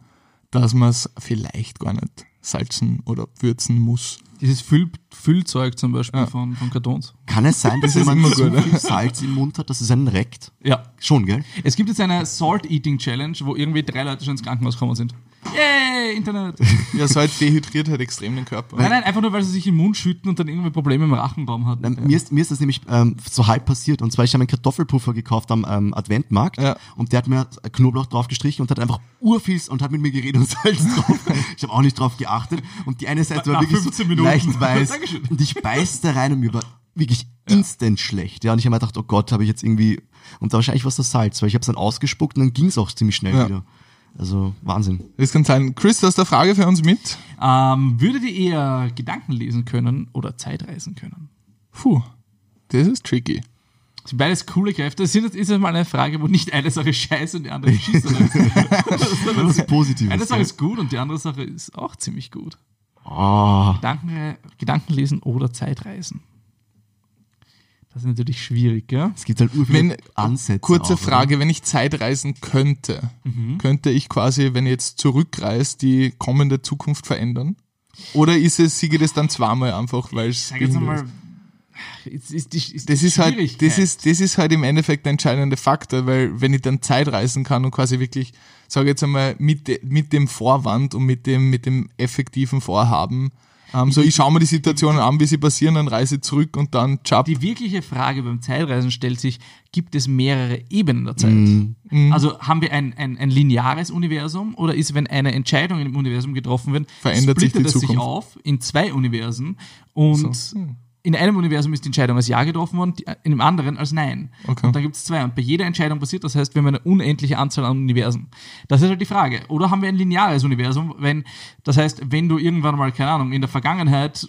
dass man es vielleicht gar nicht salzen oder würzen muss. Dieses Füll, Füllzeug zum Beispiel Ja. von, von Kartons. Kann es sein, dass immer so gut, viel Salz im Mund hat, dass es einen reckt? Ja. Schon, gell? Es gibt jetzt eine Salt Eating Challenge, wo irgendwie drei Leute schon ins Krankenhaus gekommen sind. Yay, Internet! Ja, Salz dehydriert halt extrem den Körper. Nein, nein, einfach nur, weil sie sich im Mund schütten und dann irgendwie Probleme im Rachenraum hatten. Nein, mir, ist, mir ist das nämlich ähm, so halb passiert. Und zwar, ich habe einen Kartoffelpuffer gekauft am ähm, Adventmarkt Ja. und der hat mir Knoblauch drauf gestrichen und hat einfach urviels und hat mit mir geredet und Salz drauf. ich habe auch nicht drauf geachtet. Und die eine Seite war Nach wirklich 15 so Minuten. leicht weiß. Dankeschön. und ich beiß da rein und mir war wirklich instant schlecht. Ja, und ich habe mir gedacht, oh Gott, habe ich jetzt irgendwie... Und da wahrscheinlich war es das Salz, weil ich habe es dann ausgespuckt und dann ging es auch ziemlich schnell Ja. wieder. Also Wahnsinn. Das kann sein. Chris, du hast eine Frage für uns mit? Ähm, würdet ihr eher Gedanken lesen können oder Zeitreisen können? Puh, das ist tricky. Das sind beides coole Kräfte. Das sind- das ist jetzt mal eine Frage, wo nicht eine Sache scheiße und die andere schießt. Das ist positiv. eine Sache ist gut und die andere Sache ist auch ziemlich gut. Oh, Gedanken, Gedanken lesen oder Zeitreisen. Das ist natürlich schwierig, gell? es gibt halt Wenn, Ansätze. kurze auch, oder? Frage, wenn ich Zeitreisen könnte, könnte ich quasi, wenn ich jetzt zurückreise, die kommende Zukunft verändern? Oder ist es, siege das dann zweimal einfach, weil es Sag jetzt einmal. Jetzt ist die, ist das ist halt, das ist, das ist halt im Endeffekt der entscheidende Faktor, weil wenn ich dann Zeit reisen kann und quasi wirklich, sage jetzt einmal, mit, mit dem Vorwand und mit dem, mit dem effektiven Vorhaben, ähm, so ich schaue mir die Situationen an, wie sie passieren, dann reise zurück und dann chap. Die wirkliche Frage beim Zeitreisen stellt sich, gibt es mehrere Ebenen der Zeit? Mhm. Also haben wir ein, ein, ein lineares Universum oder ist, wenn eine Entscheidung im Universum getroffen wird, Verändert sich die es sich Zukunft. auf in zwei Universen und So. Hm. In einem Universum ist die Entscheidung als Ja getroffen worden, die- in dem anderen als Nein. Okay. Und dann gibt es zwei. Und bei jeder Entscheidung passiert das heißt, wir haben eine unendliche Anzahl an Universen. Das ist halt die Frage. Oder haben wir ein lineares Universum, wenn, das heißt, wenn du irgendwann mal, keine Ahnung, in der Vergangenheit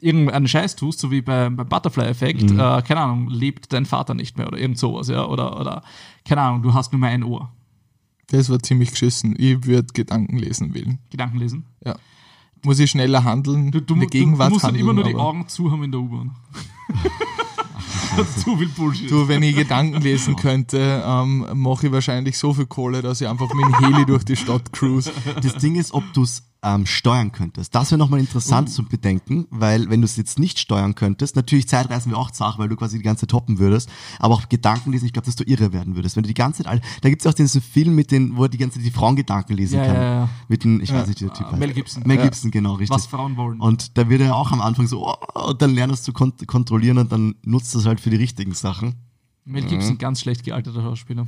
irgendeinen Scheiß tust, so wie bei, beim Butterfly-Effekt, äh, keine Ahnung, lebt dein Vater nicht mehr oder irgend sowas, ja, oder, oder, keine Ahnung, du hast nur mehr ein Ohr. Das war ziemlich geschissen. Ich würde Gedanken lesen wählen. Gedanken lesen. Ja. Muss ich schneller handeln, Du, du, in der du, musst dann handeln, immer nur die Augen zu haben in der U-Bahn. Zu viel Bullshit. Du, wenn ich Gedanken lesen könnte, ähm, mache ich wahrscheinlich so viel Kohle, dass ich einfach mit dem Heli durch die Stadt cruise. Das Ding ist, ob du es ähm, steuern könntest. Das wäre nochmal interessant Uh. zu bedenken, weil wenn du es jetzt nicht steuern könntest, natürlich Zeitreisen wäre auch Sache, weil du quasi die ganze Zeit toppen würdest, aber auch Gedanken lesen, ich glaube, dass du irre werden würdest. Wenn du die ganze Zeit, da gibt's auch diesen Film mit den, wo er die ganze Zeit die Frauen Gedanken lesen Ja, kann. ja, ja. Mit den, ich weiß nicht, der Typ Ah, heißt. Mel Gibson. Mel. Gibson, genau, richtig. Was Frauen wollen. Und da wird er auch am Anfang so, oh, und dann lernst du zu kont kontrollieren und dann nutzt das halt für die richtigen Sachen. Mel Gibson, ganz schlecht gealterter Schauspieler.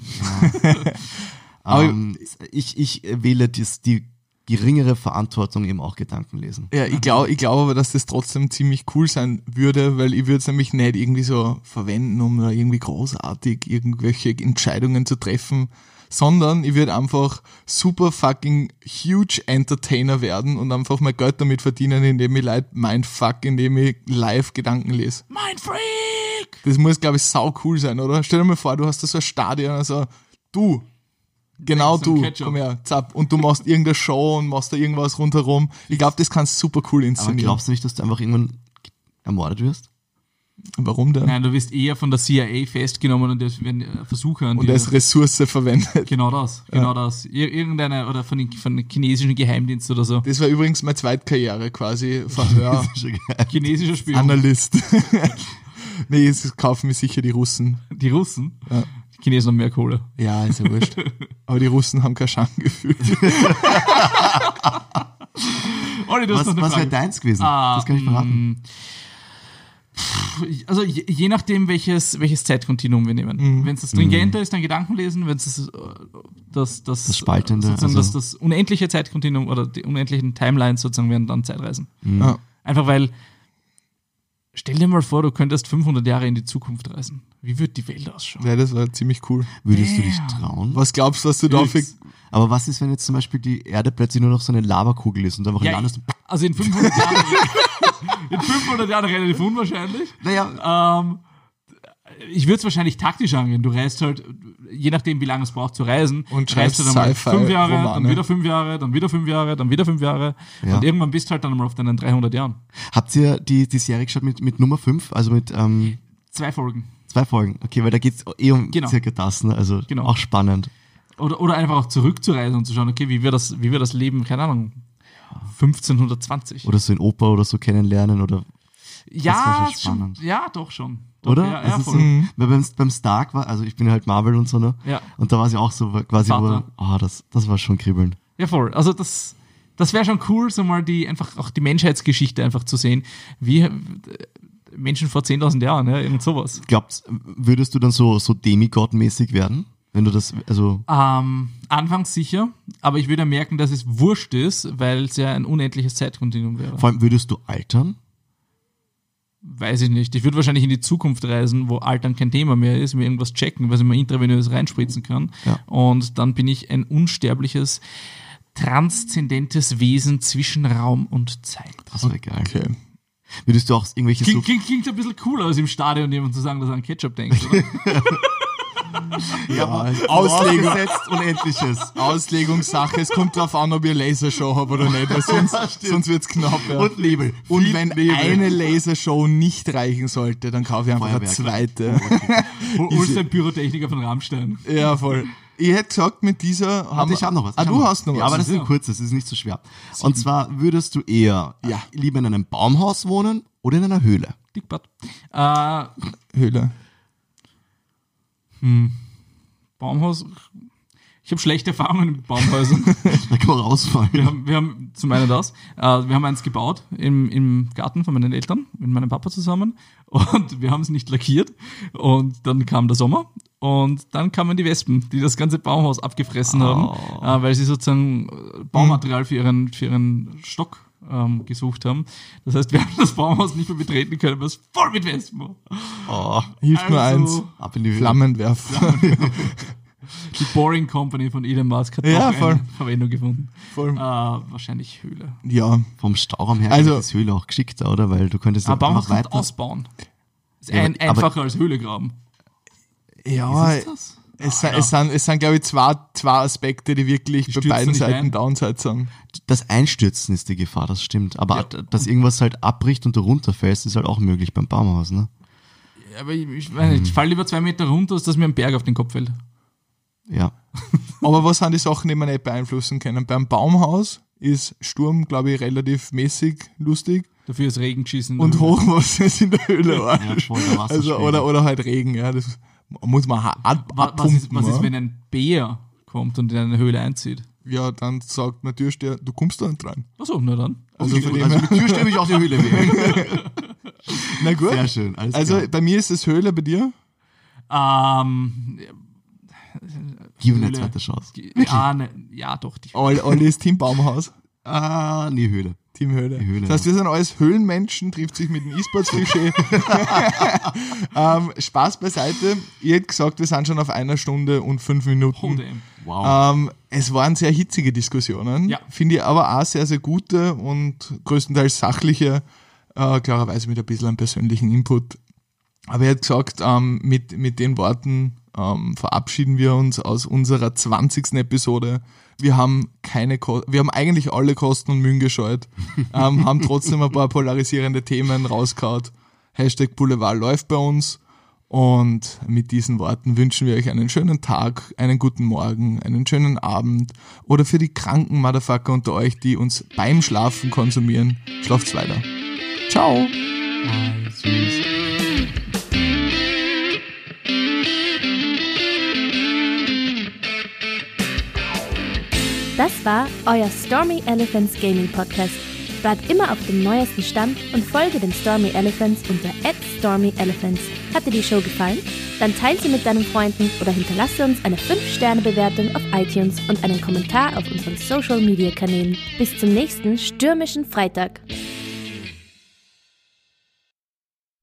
Aber- ähm, ich, ich wähle dies, die geringere Verantwortung eben auch Gedanken lesen. Ja, ich glaube ich glaub aber, dass das trotzdem ziemlich cool sein würde, weil ich würde es nämlich nicht irgendwie so verwenden, um da irgendwie großartig irgendwelche Entscheidungen zu treffen, sondern ich würde einfach super fucking huge Entertainer werden und einfach mein Geld damit verdienen, indem ich Leute mindfuck, indem ich live Gedanken lese. Mein Freak! Das muss, glaube ich, sau cool sein, oder? Stell dir mal vor, du hast da so ein Stadion, also du, genau du, Ketchup. komm her, zapp, und du machst irgendeine Show und machst da irgendwas rundherum. Ich glaube, das kannst super cool Aber inszenieren. glaubst du nicht, dass du einfach irgendwann ermordet wirst? Warum denn? Nein, du wirst eher von der CIA festgenommen und es werden äh, Versuche an und als Ressource verwendet. Genau das, genau das. Ir irgendeine, oder von den, von den chinesischen Geheimdienst oder so. Das war übrigens meine Zweitkarriere quasi, Verhör. Chinesischer Spion. Analyst. nee, jetzt kaufen mir sicher die Russen. Die Russen. Die Chinesen haben mehr Kohle. Ja, ist ja wurscht. Aber die Russen haben kein Schamgefühl. Olli, Was, was wäre deins gewesen? Ah, das kann ich verraten. mm, pff, Also je, je nachdem, welches, welches Zeitkontinuum wir nehmen. Mhm. Wenn es das Stringente ist, dann Gedankenlesen. Wenn es das, äh, das, das, Das Spaltende, also- das, das unendliche Zeitkontinuum oder die unendlichen Timelines sozusagen wären dann Zeitreisen. Ja. Einfach weil, stell dir mal vor, du könntest 500 Jahre in die Zukunft reisen. Wie wird die Welt ausschauen? ja, das war ziemlich cool. Würdest du dich trauen? Was glaubst du, was du da für... Aber was ist, wenn jetzt zum Beispiel die Erde plötzlich nur noch so eine Lavakugel ist und einfach Ja, landest? also in 500 Jahren, in 500 Jahren relativ unwahrscheinlich. Naja, Ähm, ich würde es wahrscheinlich taktisch angehen. Du reist halt, je nachdem, wie lange es braucht zu reisen, Und reist du schreibst dann mal fünf Jahre, dann Romane. wieder fünf Jahre, dann wieder fünf Jahre, dann wieder fünf Jahre. Ja. Und irgendwann bist du halt dann mal auf deinen 300 Jahren. habt ihr die, die Serie geschaut mit, mit Nummer 5, also mit ähm, Zwei Folgen. zwei Folgen? Okay, weil da geht's eh um Genau. circa das, ne? Also Genau. auch spannend. Oder, oder einfach auch zurückzureisen und zu schauen, okay, wie wir das, wie wir das Leben, keine Ahnung, 1520. Oder so in Oper oder so kennenlernen oder ja, schon ja, doch schon. Doch, oder? Ja, ja, so, weil beim, beim Stark war, also ich bin halt Marvel und so, ne? Ja. Und da war sie auch so quasi, wo, oh, das, das war schon kribbeln. Ja, voll. Also das, das wäre schon cool, so mal die einfach auch die Menschheitsgeschichte einfach zu sehen, wie äh, Menschen vor 10.000 Jahren, ja, irgend sowas. Glaubst, würdest du dann so, so Demigod-mäßig werden? Wenn du das, also, Ähm, anfangs sicher, aber ich würde merken, dass es wurscht ist, weil es ja ein unendliches Zeitkontinuum wäre. vor allem würdest du altern? Weiß ich nicht. Ich würde wahrscheinlich in die Zukunft reisen, wo Altern kein Thema mehr ist, mir irgendwas checken, was ich mir intravenös reinspritzen kann. Ja. Und dann bin ich ein unsterbliches, transzendentes Wesen zwischen Raum und Zeit. Das wäre geil. Okay. Würdest du auch irgendwelche so, Klingt, klingt, klingt ein bisschen cooler als im Stadion jemand zu sagen, dass er an Ketchup denkt, oder? Ja, Auslegung. Unendliches. Auslegungssache. Es kommt drauf an, ob eine Lasershow habe oder nicht, weil sonst, sonst wird's knapp. Ja. Und Nebel. Und Viel wenn Nebel. eine Lasershow nicht reichen sollte, dann kaufe ich einfach eine Feuerwerk. zweite. Hol- Holst den Pyrotechniker von Rammstein. Ja, voll. Ich hätte gesagt, mit dieser haben Warte, ich habe noch was. Ah, du noch hast noch ja, was. aber das ist Ja. ein kurzes, das ist nicht so schwer. Und zwar würdest du eher Ja. lieber in einem Baumhaus wohnen oder in einer Höhle? Dickbart. Äh, Höhle. Baumhaus. Ich habe schlechte Erfahrungen mit Baumhäusern. Da kann man rausfallen. Wir haben, wir haben zum einen das, äh, wir haben eins gebaut im, im Garten von meinen Eltern, mit meinem Papa zusammen und wir haben es nicht lackiert und dann kam der Sommer und dann kamen die Wespen, die das ganze Baumhaus abgefressen haben, äh, weil sie sozusagen äh, Baumaterial für ihren, für ihren Stock ähm, gesucht haben. Das heißt, wir haben das Baumhaus nicht mehr betreten können, weil es voll mit Wespen war. Oh, Hilft nur Also- eins. ab in die Höhle. Flammenwerfer. Die Boring Company von Elon Musk hat Ja, voll. eine Verwendung gefunden. Voll. Äh, wahrscheinlich Höhle. Ja. Vom Stauraum her Also- ist Höhle auch geschickter, oder? Weil du könntest ja Aber Baumhaus einfach kannst weiter. ausbauen. Ist Ja, ein, aber- einfacher als Höhle graben. Ja, Ist das? Es, sind, es sind, es sind, glaube ich, zwei, zwei Aspekte, die wirklich bei stürzen beiden Seiten ein. Downside sind. Das Einstürzen ist die Gefahr, das stimmt. Aber d- dass irgendwas halt abbricht und du runterfällst, ist halt auch möglich beim Baumhaus, ne? Aber ich, ich, nicht, ich fall lieber zwei Meter runter, als dass mir ein Berg auf den Kopf fällt. Ja. Aber was sind die Sachen, die man nicht beeinflussen können? Beim Baumhaus ist Sturm, glaube ich, relativ mäßig lustig. Dafür ist Regen geschissen. Und Hochwasser ist in der Höhle. Ja, voll, der also, oder, oder halt Regen, ja. Das muss man ab, Wa- was, ist, was abpumpen, ist, wenn ein Bär kommt und in eine Höhle einzieht? Ja, dann sagt man Türsteher, du kommst da nicht rein. Achso, na dann. Also also her, mit Tür stimme ich auch die Höhle wählen. na gut. Sehr schön, Also klar. bei mir ist es Höhle, bei dir? Ähm, Gib ihm eine zweite Chance. ja, ne, ja, doch. Olli ist Team Baumhaus, Ah, nee, Höhle. Team Höhle. Die Höhle, das heißt, wir sind alles Höhlenmenschen, trifft sich mit dem E-Sports-Klischee. ähm, Spaß beiseite. Ihr hättet gesagt, wir sind schon auf einer Stunde und fünf Minuten. Wow. Ähm, es waren sehr hitzige Diskussionen, Ja. finde ich aber auch sehr, sehr gute und größtenteils sachliche, äh, klarerweise mit ein bisschen einem persönlichen Input. Aber er hat gesagt, ähm, mit, mit den Worten ähm, verabschieden wir uns aus unserer 20. Episode. Wir haben keine, Ko wir haben eigentlich alle Kosten und Mühen gescheut, ähm, haben trotzdem ein paar polarisierende Themen rausgehauen. Hashtag Boulevard läuft bei uns. Und mit diesen Worten wünschen wir euch einen schönen Tag, einen guten Morgen, einen schönen Abend oder für die kranken Motherfucker unter euch, die uns beim Schlafen konsumieren, schlaft's weiter. Ciao! Süß. Das war euer Stormy Elephants Gaming Podcast. Bleibt immer auf dem neuesten Stand und folge den Stormy Elephants unter @stormyelephants. Hat dir die Show gefallen? Dann teile sie mit deinen Freunden oder hinterlasse uns eine 5-Sterne-Bewertung auf iTunes und einen Kommentar auf unseren Social-Media-Kanälen. Bis zum nächsten stürmischen Freitag.